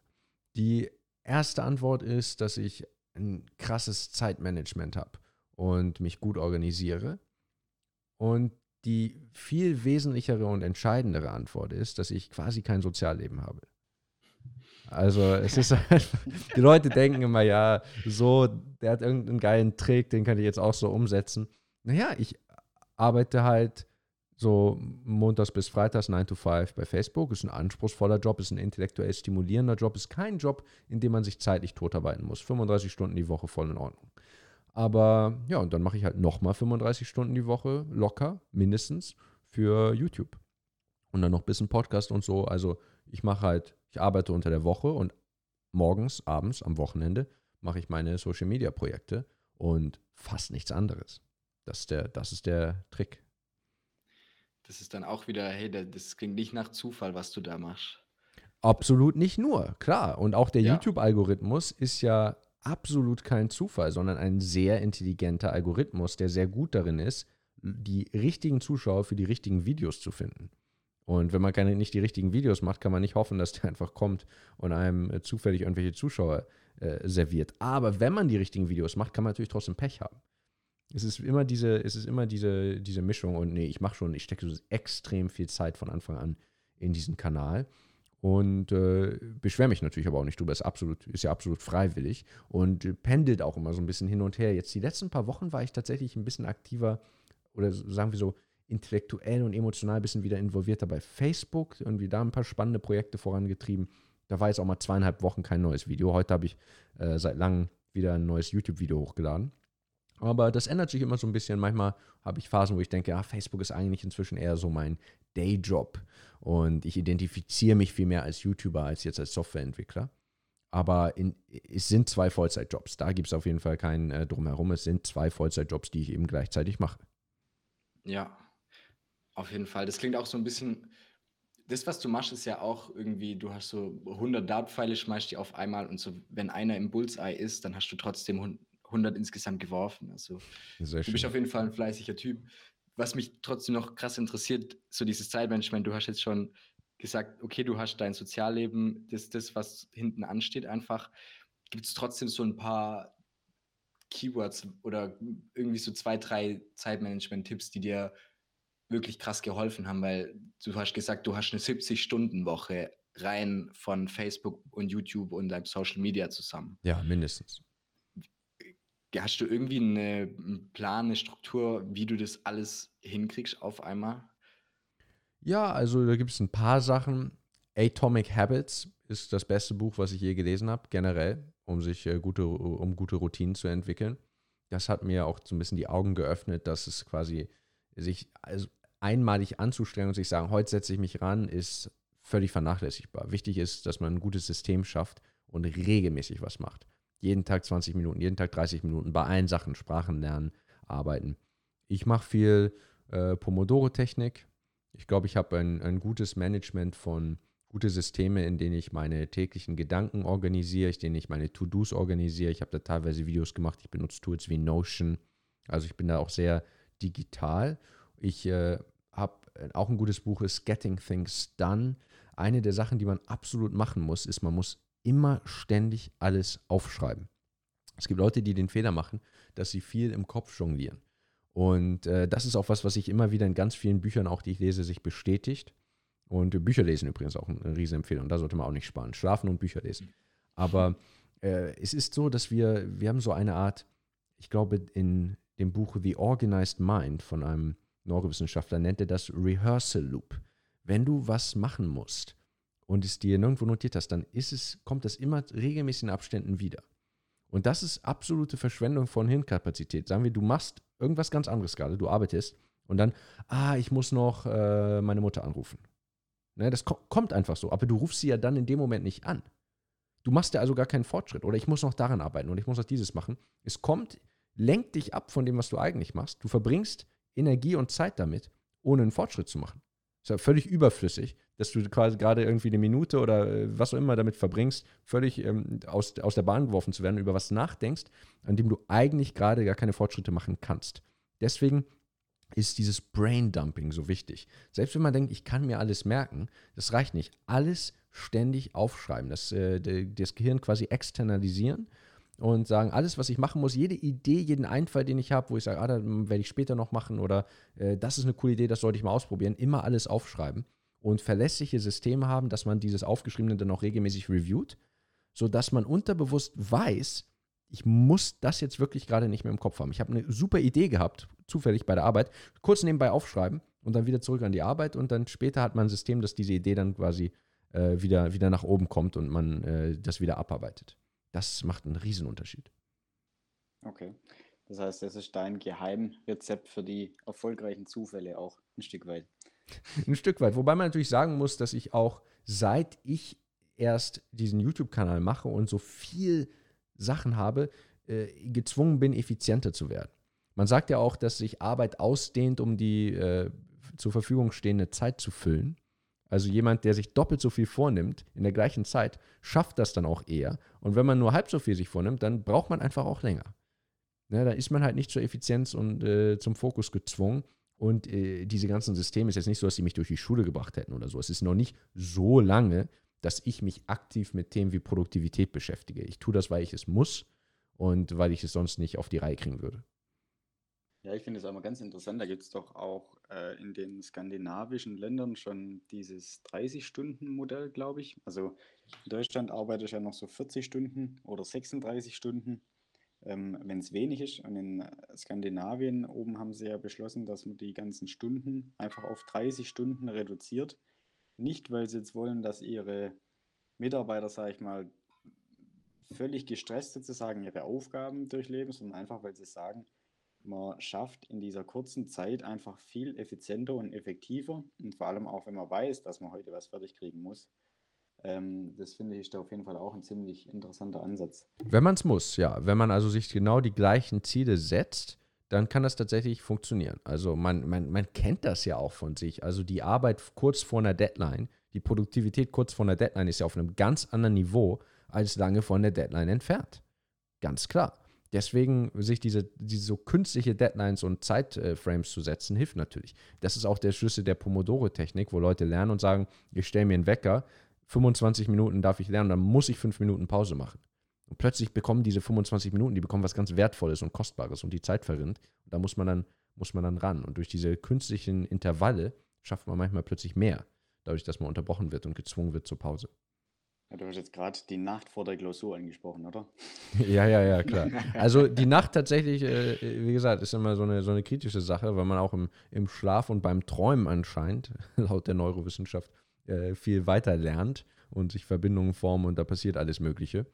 B: Die erste Antwort ist, dass ich ein krasses Zeitmanagement habe und mich gut organisiere. Und die viel wesentlichere und entscheidendere Antwort ist, dass ich quasi kein Sozialleben habe. Also es ist halt, die Leute denken immer, ja, so, der hat irgendeinen geilen Trick, den kann ich jetzt auch so umsetzen. Naja, ich arbeite halt so montags bis freitags 9 to 5 bei Facebook. Ist ein anspruchsvoller Job, ist ein intellektuell stimulierender Job, ist kein Job, in dem man sich zeitlich totarbeiten muss. 35 Stunden die Woche voll in Ordnung. Aber ja, und dann mache ich halt nochmal 35 Stunden die Woche locker, mindestens, für YouTube. Und dann noch ein bisschen Podcast und so. Also ich mache halt, ich arbeite unter der Woche und morgens, abends, am Wochenende mache ich meine Social Media Projekte und fast nichts anderes. Das ist der, das ist der Trick.
A: Das ist dann auch wieder, hey, das klingt nicht nach Zufall, was du da machst.
B: Absolut nicht nur, klar. Und auch der ja. YouTube-Algorithmus ist ja absolut kein Zufall, sondern ein sehr intelligenter Algorithmus, der sehr gut darin ist, die richtigen Zuschauer für die richtigen Videos zu finden. Und wenn man keine, nicht die richtigen Videos macht, kann man nicht hoffen, dass der einfach kommt und einem äh, zufällig irgendwelche Zuschauer äh, serviert. Aber wenn man die richtigen Videos macht, kann man natürlich trotzdem Pech haben. Es ist immer diese, es ist immer diese, diese Mischung und nee, ich mache schon, ich stecke so extrem viel Zeit von Anfang an in diesen Kanal und äh, beschwere mich natürlich aber auch nicht drüber. Ist, absolut, ist ja absolut freiwillig und pendelt auch immer so ein bisschen hin und her. Jetzt die letzten paar Wochen war ich tatsächlich ein bisschen aktiver oder sagen wir so intellektuell und emotional ein bisschen wieder involvierter bei Facebook. Irgendwie da ein paar spannende Projekte vorangetrieben. Da war jetzt auch mal zweieinhalb Wochen kein neues Video. Heute habe ich äh, seit langem wieder ein neues YouTube-Video hochgeladen. Aber das ändert sich immer so ein bisschen. Manchmal habe ich Phasen, wo ich denke, ja, Facebook ist eigentlich inzwischen eher so mein Dayjob. Und ich identifiziere mich viel mehr als YouTuber als jetzt als Softwareentwickler. Aber in, es sind zwei Vollzeitjobs. Da gibt es auf jeden Fall keinen äh, Drumherum. Es sind zwei Vollzeitjobs, die ich eben gleichzeitig mache.
A: Ja, auf jeden Fall. Das klingt auch so ein bisschen. Das, was du machst, ist ja auch irgendwie, du hast so 100 Dartpfeile, schmeißt die auf einmal und so, wenn einer im Bullseye ist, dann hast du trotzdem 100 insgesamt geworfen. Also Sehr du schön. bist auf jeden Fall ein fleißiger Typ. Was mich trotzdem noch krass interessiert, so dieses Zeitmanagement, du hast jetzt schon gesagt, okay, du hast dein Sozialleben, das ist das, was hinten ansteht, einfach. Gibt es trotzdem so ein paar Keywords oder irgendwie so zwei, drei Zeitmanagement-Tipps, die dir wirklich krass geholfen haben, weil du hast gesagt, du hast eine 70-Stunden-Woche rein von Facebook und YouTube und deinem Social Media zusammen.
B: Ja, mindestens.
A: Hast du irgendwie eine, einen Plan, eine Struktur, wie du das alles hinkriegst auf einmal?
B: Ja, also da gibt es ein paar Sachen. Atomic Habits ist das beste Buch, was ich je gelesen habe, generell, um sich äh, gute, um gute Routinen zu entwickeln. Das hat mir auch so ein bisschen die Augen geöffnet, dass es quasi sich also einmalig anzustrengen und sich sagen, heute setze ich mich ran, ist völlig vernachlässigbar. Wichtig ist, dass man ein gutes System schafft und regelmäßig was macht. Jeden Tag 20 Minuten, jeden Tag 30 Minuten bei allen Sachen, Sprachen lernen, arbeiten. Ich mache viel äh, Pomodoro-Technik. Ich glaube, ich habe ein, ein gutes Management von gute Systeme, in denen ich meine täglichen Gedanken organisiere, in denen ich meine To-Dos organisiere. Ich habe da teilweise Videos gemacht. Ich benutze Tools wie Notion. Also ich bin da auch sehr digital. Ich äh, habe äh, auch ein gutes Buch ist Getting Things Done. Eine der Sachen, die man absolut machen muss, ist, man muss immer ständig alles aufschreiben. Es gibt Leute, die den Fehler machen, dass sie viel im Kopf jonglieren. Und äh, das ist auch was, was ich immer wieder in ganz vielen Büchern, auch die ich lese, sich bestätigt. Und äh, Bücher lesen übrigens auch eine riesen Empfehlung. Da sollte man auch nicht sparen. Schlafen und Bücher lesen. Aber äh, es ist so, dass wir, wir haben so eine Art, ich glaube, in dem Buch The Organized Mind von einem Neurowissenschaftler nennt er das Rehearsal Loop. Wenn du was machen musst und es dir nirgendwo notiert hast, dann ist es, kommt das immer regelmäßig in Abständen wieder. Und das ist absolute Verschwendung von Hirnkapazität. Sagen wir, du machst irgendwas ganz anderes gerade, du arbeitest und dann, ah, ich muss noch äh, meine Mutter anrufen. Ne, das ko kommt einfach so, aber du rufst sie ja dann in dem Moment nicht an. Du machst ja also gar keinen Fortschritt oder ich muss noch daran arbeiten oder ich muss noch dieses machen. Es kommt, lenkt dich ab von dem, was du eigentlich machst. Du verbringst Energie und Zeit damit, ohne einen Fortschritt zu machen. Ist ja völlig überflüssig, dass du quasi gerade irgendwie eine Minute oder äh, was auch immer damit verbringst, völlig ähm, aus, aus der Bahn geworfen zu werden, über was nachdenkst, an dem du eigentlich gerade gar keine Fortschritte machen kannst. Deswegen ist dieses Brain-Dumping so wichtig. Selbst wenn man denkt, ich kann mir alles merken, das reicht nicht. Alles ständig aufschreiben, das, äh, das Gehirn quasi externalisieren und sagen, alles, was ich machen muss, jede Idee, jeden Einfall, den ich habe, wo ich sage, ah, da werde ich später noch machen oder äh, das ist eine coole Idee, das sollte ich mal ausprobieren, immer alles aufschreiben und verlässliche Systeme haben, dass man dieses Aufgeschriebene dann auch regelmäßig reviewt, sodass man unterbewusst weiß, ich muss das jetzt wirklich gerade nicht mehr im Kopf haben. Ich habe eine super Idee gehabt, zufällig bei der Arbeit, kurz nebenbei aufschreiben und dann wieder zurück an die Arbeit und dann später hat man ein System, dass diese Idee dann quasi äh, wieder, wieder nach oben kommt und man äh, das wieder abarbeitet. Das macht einen Riesenunterschied.
C: Okay. Das heißt, das ist dein Geheimrezept für die erfolgreichen Zufälle auch ein Stück weit.
B: ein Stück weit. Wobei man natürlich sagen muss, dass ich auch, seit ich erst diesen YouTube-Kanal mache und so viel Sachen habe, äh, gezwungen bin, effizienter zu werden. Man sagt ja auch, dass sich Arbeit ausdehnt, um die äh, zur Verfügung stehende Zeit zu füllen. Also jemand, der sich doppelt so viel vornimmt in der gleichen Zeit, schafft das dann auch eher. Und wenn man nur halb so viel sich vornimmt, dann braucht man einfach auch länger. Ne, da ist man halt nicht zur Effizienz und äh, zum Fokus gezwungen. Und äh, diese ganzen Systeme ist jetzt nicht so, dass sie mich durch die Schule gebracht hätten oder so. Es ist noch nicht so lange, dass ich mich aktiv mit Themen wie Produktivität beschäftige. Ich tue das, weil ich es muss und weil ich es sonst nicht auf die Reihe kriegen würde.
C: Ja, ich finde es auch mal ganz interessant. Da gibt es doch auch äh, in den skandinavischen Ländern schon dieses 30-Stunden-Modell, glaube ich. Also in Deutschland arbeite ich ja noch so 40 Stunden oder 36 Stunden, ähm, wenn es wenig ist. Und in Skandinavien oben haben sie ja beschlossen, dass man die ganzen Stunden einfach auf 30 Stunden reduziert. Nicht, weil sie jetzt wollen, dass ihre Mitarbeiter, sage ich mal, völlig gestresst sozusagen ihre Aufgaben durchleben, sondern einfach, weil sie sagen, man schafft in dieser kurzen Zeit einfach viel effizienter und effektiver und vor allem auch, wenn man weiß, dass man heute was fertig kriegen muss. Ähm, das finde ich da auf jeden Fall auch ein ziemlich interessanter Ansatz.
B: Wenn man es muss, ja. Wenn man also sich genau die gleichen Ziele setzt, dann kann das tatsächlich funktionieren. Also man, man, man kennt das ja auch von sich. Also die Arbeit kurz vor einer Deadline, die Produktivität kurz vor einer Deadline ist ja auf einem ganz anderen Niveau als lange von der Deadline entfernt. Ganz klar. Deswegen sich diese, diese so künstliche Deadlines und Zeitframes zu setzen, hilft natürlich. Das ist auch der Schlüssel der Pomodoro-Technik, wo Leute lernen und sagen, ich stelle mir einen Wecker, 25 Minuten darf ich lernen, dann muss ich 5 Minuten Pause machen. Und plötzlich bekommen diese 25 Minuten, die bekommen was ganz Wertvolles und Kostbares und die Zeit verrinnt. Und da muss man dann, muss man dann ran. Und durch diese künstlichen Intervalle schafft man manchmal plötzlich mehr, dadurch, dass man unterbrochen wird und gezwungen wird zur Pause.
C: Ja, du hast jetzt gerade die Nacht vor der Klausur angesprochen, oder?
B: ja, ja, ja, klar. Also die Nacht tatsächlich, äh, wie gesagt, ist immer so eine, so eine kritische Sache, weil man auch im, im Schlaf und beim Träumen anscheinend, laut der Neurowissenschaft, äh, viel weiter lernt und sich Verbindungen formen und da passiert alles Mögliche.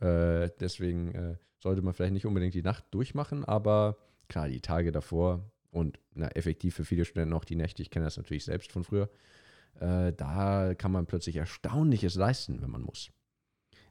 B: Äh, deswegen äh, sollte man vielleicht nicht unbedingt die Nacht durchmachen, aber klar, die Tage davor und na, effektiv für viele Studenten auch die Nächte, ich kenne das natürlich selbst von früher, äh, da kann man plötzlich Erstaunliches leisten, wenn man muss.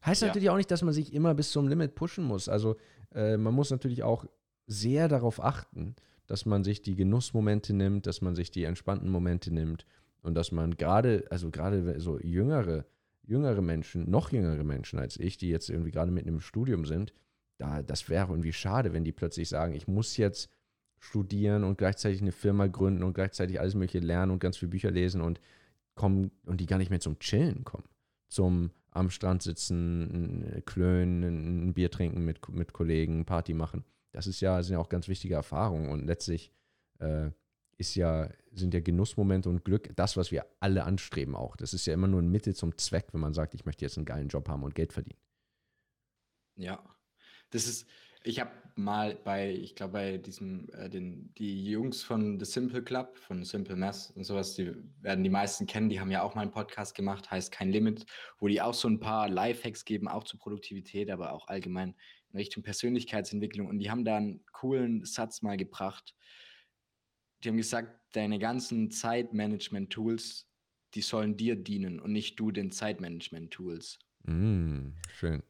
B: Heißt ja. natürlich auch nicht, dass man sich immer bis zum Limit pushen muss. Also äh, man muss natürlich auch sehr darauf achten, dass man sich die Genussmomente nimmt, dass man sich die entspannten Momente nimmt und dass man gerade, also gerade so jüngere, jüngere Menschen, noch jüngere Menschen als ich, die jetzt irgendwie gerade mitten im Studium sind, da, das wäre irgendwie schade, wenn die plötzlich sagen, ich muss jetzt studieren und gleichzeitig eine Firma gründen und gleichzeitig alles Mögliche lernen und ganz viele Bücher lesen und kommen und die gar nicht mehr zum Chillen kommen. Zum am Strand sitzen, klönen, ein Bier trinken mit, mit Kollegen, Party machen. Das ist ja, sind ja auch ganz wichtige Erfahrungen und letztlich äh, ist ja, sind ja Genussmomente und Glück das, was wir alle anstreben auch. Das ist ja immer nur ein Mittel zum Zweck, wenn man sagt, ich möchte jetzt einen geilen Job haben und Geld verdienen.
A: Ja, das ist, ich habe mal bei, ich glaube, bei diesem, äh, den, die Jungs von The Simple Club, von Simple Mass und sowas, die werden die meisten kennen, die haben ja auch mal einen Podcast gemacht, heißt Kein Limit, wo die auch so ein paar Lifehacks geben, auch zur Produktivität, aber auch allgemein in Richtung Persönlichkeitsentwicklung. Und die haben da einen coolen Satz mal gebracht. Die haben gesagt, deine ganzen Zeitmanagement-Tools, die sollen dir dienen und nicht du den Zeitmanagement-Tools.
B: Mm, schön.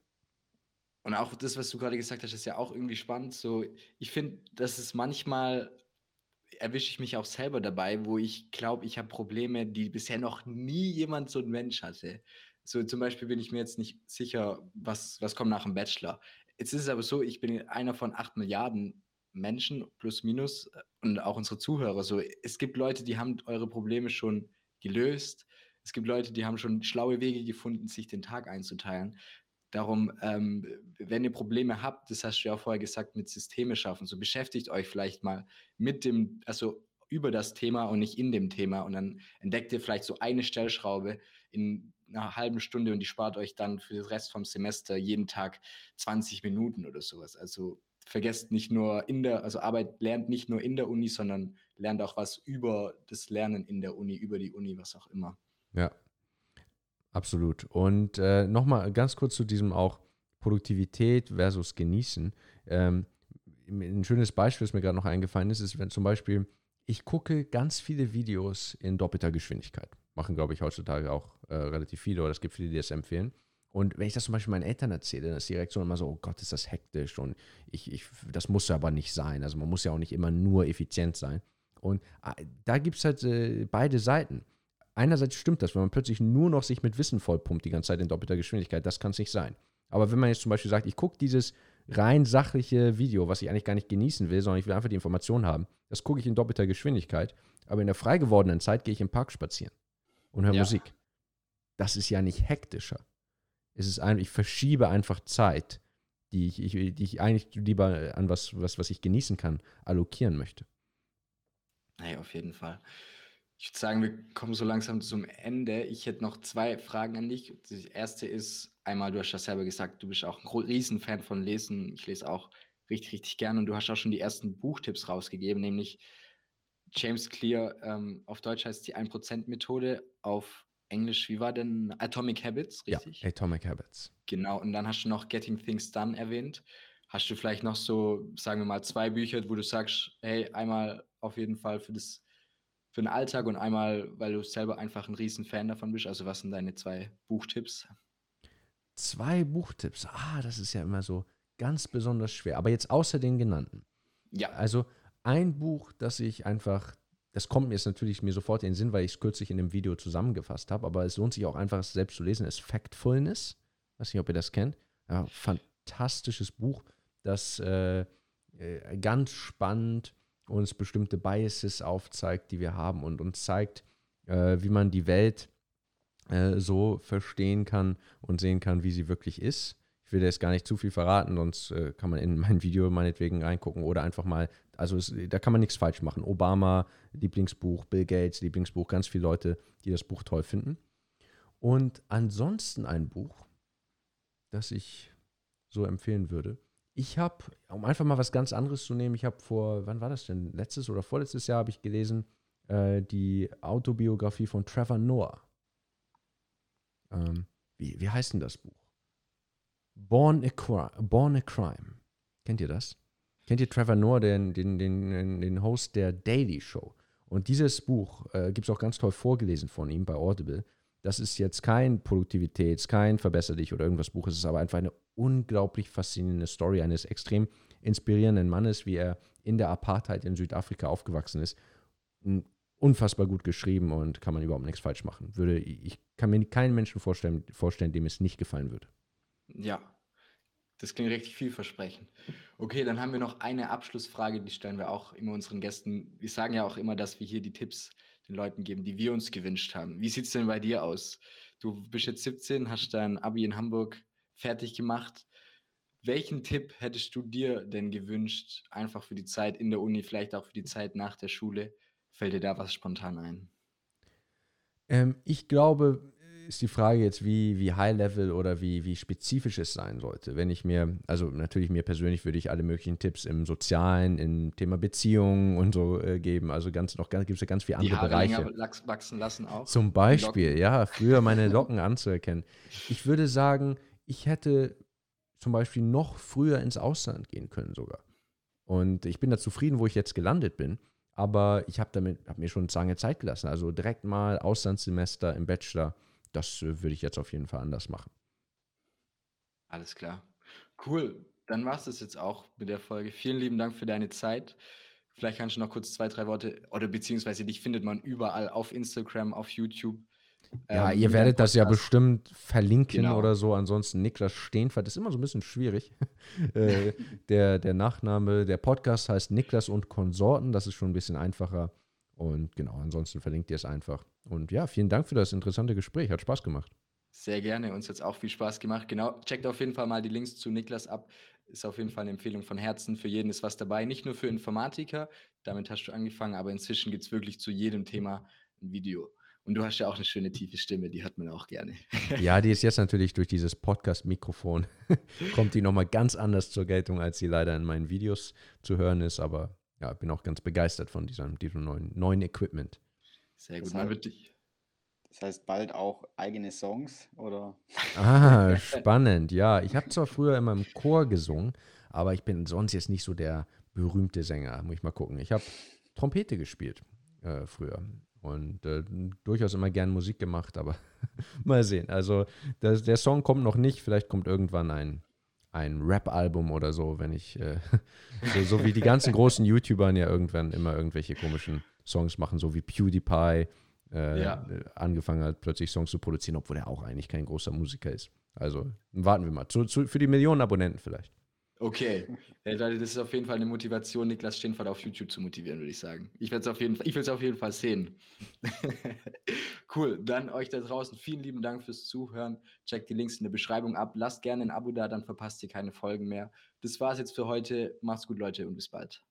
A: Und auch das, was du gerade gesagt hast, ist ja auch irgendwie spannend. So, ich finde, dass es manchmal erwische ich mich auch selber dabei, wo ich glaube, ich habe Probleme, die bisher noch nie jemand so ein Mensch hatte. So zum Beispiel bin ich mir jetzt nicht sicher, was, was kommt nach dem Bachelor. Jetzt ist es aber so, ich bin einer von acht Milliarden Menschen, plus minus, und auch unsere Zuhörer. So, es gibt Leute, die haben eure Probleme schon gelöst. Es gibt Leute, die haben schon schlaue Wege gefunden, sich den Tag einzuteilen. Darum, ähm, wenn ihr Probleme habt, das hast du ja auch vorher gesagt, mit Systeme schaffen, so beschäftigt euch vielleicht mal mit dem, also über das Thema und nicht in dem Thema und dann entdeckt ihr vielleicht so eine Stellschraube in einer halben Stunde und die spart euch dann für den Rest vom Semester jeden Tag 20 Minuten oder sowas. Also vergesst nicht nur in der, also Arbeit lernt nicht nur in der Uni, sondern lernt auch was über das Lernen in der Uni, über die Uni, was auch immer.
B: Ja, Absolut. Und äh, nochmal ganz kurz zu diesem auch Produktivität versus Genießen. Ähm, ein schönes Beispiel, das mir gerade noch eingefallen ist, ist, wenn zum Beispiel ich gucke ganz viele Videos in doppelter Geschwindigkeit. Machen, glaube ich, heutzutage auch äh, relativ viele oder es gibt viele, die das empfehlen. Und wenn ich das zum Beispiel meinen Eltern erzähle, dann ist die Reaktion immer so, oh Gott, ist das hektisch und ich, ich, das muss aber nicht sein. Also man muss ja auch nicht immer nur effizient sein. Und äh, da gibt es halt äh, beide Seiten einerseits stimmt das, wenn man plötzlich nur noch sich mit Wissen vollpumpt die ganze Zeit in doppelter Geschwindigkeit, das kann es nicht sein. Aber wenn man jetzt zum Beispiel sagt, ich gucke dieses rein sachliche Video, was ich eigentlich gar nicht genießen will, sondern ich will einfach die Information haben, das gucke ich in doppelter Geschwindigkeit, aber in der frei gewordenen Zeit gehe ich im Park spazieren und höre ja. Musik. Das ist ja nicht hektischer. Es ist ein, ich verschiebe einfach Zeit, die ich, ich, die ich eigentlich lieber an was, was, was ich genießen kann, allokieren möchte.
A: Naja, auf jeden Fall. Ich würde sagen, wir kommen so langsam zum Ende. Ich hätte noch zwei Fragen an dich. Das erste ist, einmal, du hast ja selber gesagt, du bist auch ein Riesenfan von Lesen. Ich lese auch richtig, richtig gern und du hast auch schon die ersten Buchtipps rausgegeben, nämlich James Clear, ähm, auf Deutsch heißt die 1%-Methode, auf Englisch, wie war denn Atomic Habits,
B: richtig? Ja, Atomic Habits.
A: Genau, und dann hast du noch Getting Things Done erwähnt. Hast du vielleicht noch so, sagen wir mal, zwei Bücher, wo du sagst, hey, einmal auf jeden Fall für das für den Alltag und einmal, weil du selber einfach ein riesen Fan davon bist. Also was sind deine zwei Buchtipps?
B: Zwei Buchtipps. Ah, das ist ja immer so ganz besonders schwer. Aber jetzt außer den genannten.
A: Ja.
B: Also ein Buch, das ich einfach, das kommt mir jetzt natürlich mir sofort in den Sinn, weil ich es kürzlich in dem Video zusammengefasst habe, aber es lohnt sich auch einfach, es selbst zu lesen, ist Factfulness. Weiß nicht, ob ihr das kennt. Ja, fantastisches Buch, das äh, äh ganz spannend uns bestimmte Biases aufzeigt, die wir haben und uns zeigt, äh, wie man die Welt äh, so verstehen kann und sehen kann, wie sie wirklich ist. Ich will jetzt gar nicht zu viel verraten, sonst äh, kann man in mein Video meinetwegen reingucken oder einfach mal, also es, da kann man nichts falsch machen. Obama, Lieblingsbuch, Bill Gates, Lieblingsbuch, ganz viele Leute, die das Buch toll finden. Und ansonsten ein Buch, das ich so empfehlen würde, ich habe, um einfach mal was ganz anderes zu nehmen, ich habe vor, wann war das denn? Letztes oder vorletztes Jahr habe ich gelesen, äh, die Autobiografie von Trevor Noah. Ähm, wie, wie heißt denn das Buch? Born a, Born a Crime. Kennt ihr das? Kennt ihr Trevor Noah, den, den, den, den Host der Daily Show? Und dieses Buch äh, gibt es auch ganz toll vorgelesen von ihm bei Audible. Das ist jetzt kein Produktivitäts-, kein Verbesser dich oder irgendwas Buch. Es ist aber einfach eine unglaublich faszinierende Story eines extrem inspirierenden Mannes, wie er in der Apartheid in Südafrika aufgewachsen ist. Unfassbar gut geschrieben und kann man überhaupt nichts falsch machen. Würde, ich kann mir keinen Menschen vorstellen, vorstellen, dem es nicht gefallen würde.
A: Ja, das klingt richtig vielversprechend. Okay, dann haben wir noch eine Abschlussfrage, die stellen wir auch immer unseren Gästen. Wir sagen ja auch immer, dass wir hier die Tipps den Leuten geben, die wir uns gewünscht haben. Wie sieht es denn bei dir aus? Du bist jetzt 17, hast dein Abi in Hamburg fertig gemacht. Welchen Tipp hättest du dir denn gewünscht, einfach für die Zeit in der Uni, vielleicht auch für die Zeit nach der Schule? Fällt dir da was spontan ein?
B: Ähm, ich glaube, ist die Frage jetzt, wie, wie High-Level oder wie, wie spezifisch es sein sollte. Wenn ich mir, also natürlich mir persönlich würde ich alle möglichen Tipps im Sozialen, im Thema Beziehungen und so äh, geben. Also ganz noch gibt es ja ganz viele andere die Haare Bereiche.
A: Wachsen lassen auch.
B: Zum Beispiel, ja, früher meine Locken anzuerkennen. Ich würde sagen, ich hätte zum Beispiel noch früher ins Ausland gehen können sogar. Und ich bin da zufrieden, wo ich jetzt gelandet bin. Aber ich habe damit, habe mir schon lange Zeit gelassen. Also direkt mal Auslandssemester im Bachelor das äh, würde ich jetzt auf jeden Fall anders machen.
A: Alles klar. Cool. Dann war es das jetzt auch mit der Folge. Vielen lieben Dank für deine Zeit. Vielleicht kannst du noch kurz zwei, drei Worte, oder beziehungsweise dich findet man überall auf Instagram, auf YouTube.
B: Ja, ähm, ihr werdet das ja bestimmt verlinken genau. oder so. Ansonsten Niklas Stehnfeld ist immer so ein bisschen schwierig. äh, der, der Nachname, der Podcast heißt Niklas und Konsorten. Das ist schon ein bisschen einfacher. Und genau, ansonsten verlinkt ihr es einfach. Und ja, vielen Dank für das interessante Gespräch. Hat Spaß gemacht.
A: Sehr gerne. Uns hat es auch viel Spaß gemacht. Genau, checkt auf jeden Fall mal die Links zu Niklas ab. Ist auf jeden Fall eine Empfehlung von Herzen. Für jeden ist was dabei. Nicht nur für Informatiker, damit hast du angefangen, aber inzwischen gibt es wirklich zu jedem Thema ein Video. Und du hast ja auch eine schöne tiefe Stimme, die hat man auch gerne.
B: Ja, die ist jetzt natürlich durch dieses Podcast-Mikrofon, kommt die nochmal ganz anders zur Geltung, als sie leider in meinen Videos zu hören ist. Aber ja, bin auch ganz begeistert von diesem, diesem neuen, neuen Equipment.
C: Sehr gut, man wird dich. Das heißt bald auch eigene Songs oder?
B: Ah, spannend. Ja, ich habe zwar früher immer im Chor gesungen, aber ich bin sonst jetzt nicht so der berühmte Sänger. Muss ich mal gucken. Ich habe Trompete gespielt äh, früher und äh, durchaus immer gern Musik gemacht, aber mal sehen. Also das, der Song kommt noch nicht. Vielleicht kommt irgendwann ein ein Rap-Album oder so, wenn ich, äh, so, so, wie die ganzen großen YouTubern ja irgendwann immer irgendwelche komischen Songs machen, so wie PewDiePie äh, ja. angefangen hat, plötzlich Songs zu produzieren, obwohl er auch eigentlich kein großer Musiker ist. Also warten wir mal. Zu, zu, für die Millionen Abonnenten vielleicht.
A: Okay. Ja, das ist auf jeden Fall eine Motivation, Niklas Steenfeld auf YouTube zu motivieren, würde ich sagen. Ich werde es auf jeden Fall, ich will es auf jeden Fall sehen. cool. Dann euch da draußen vielen lieben Dank fürs Zuhören. Checkt die Links in der Beschreibung ab. Lasst gerne ein Abo da, dann verpasst ihr keine Folgen mehr. Das war's jetzt für heute. Macht's gut, Leute, und bis bald.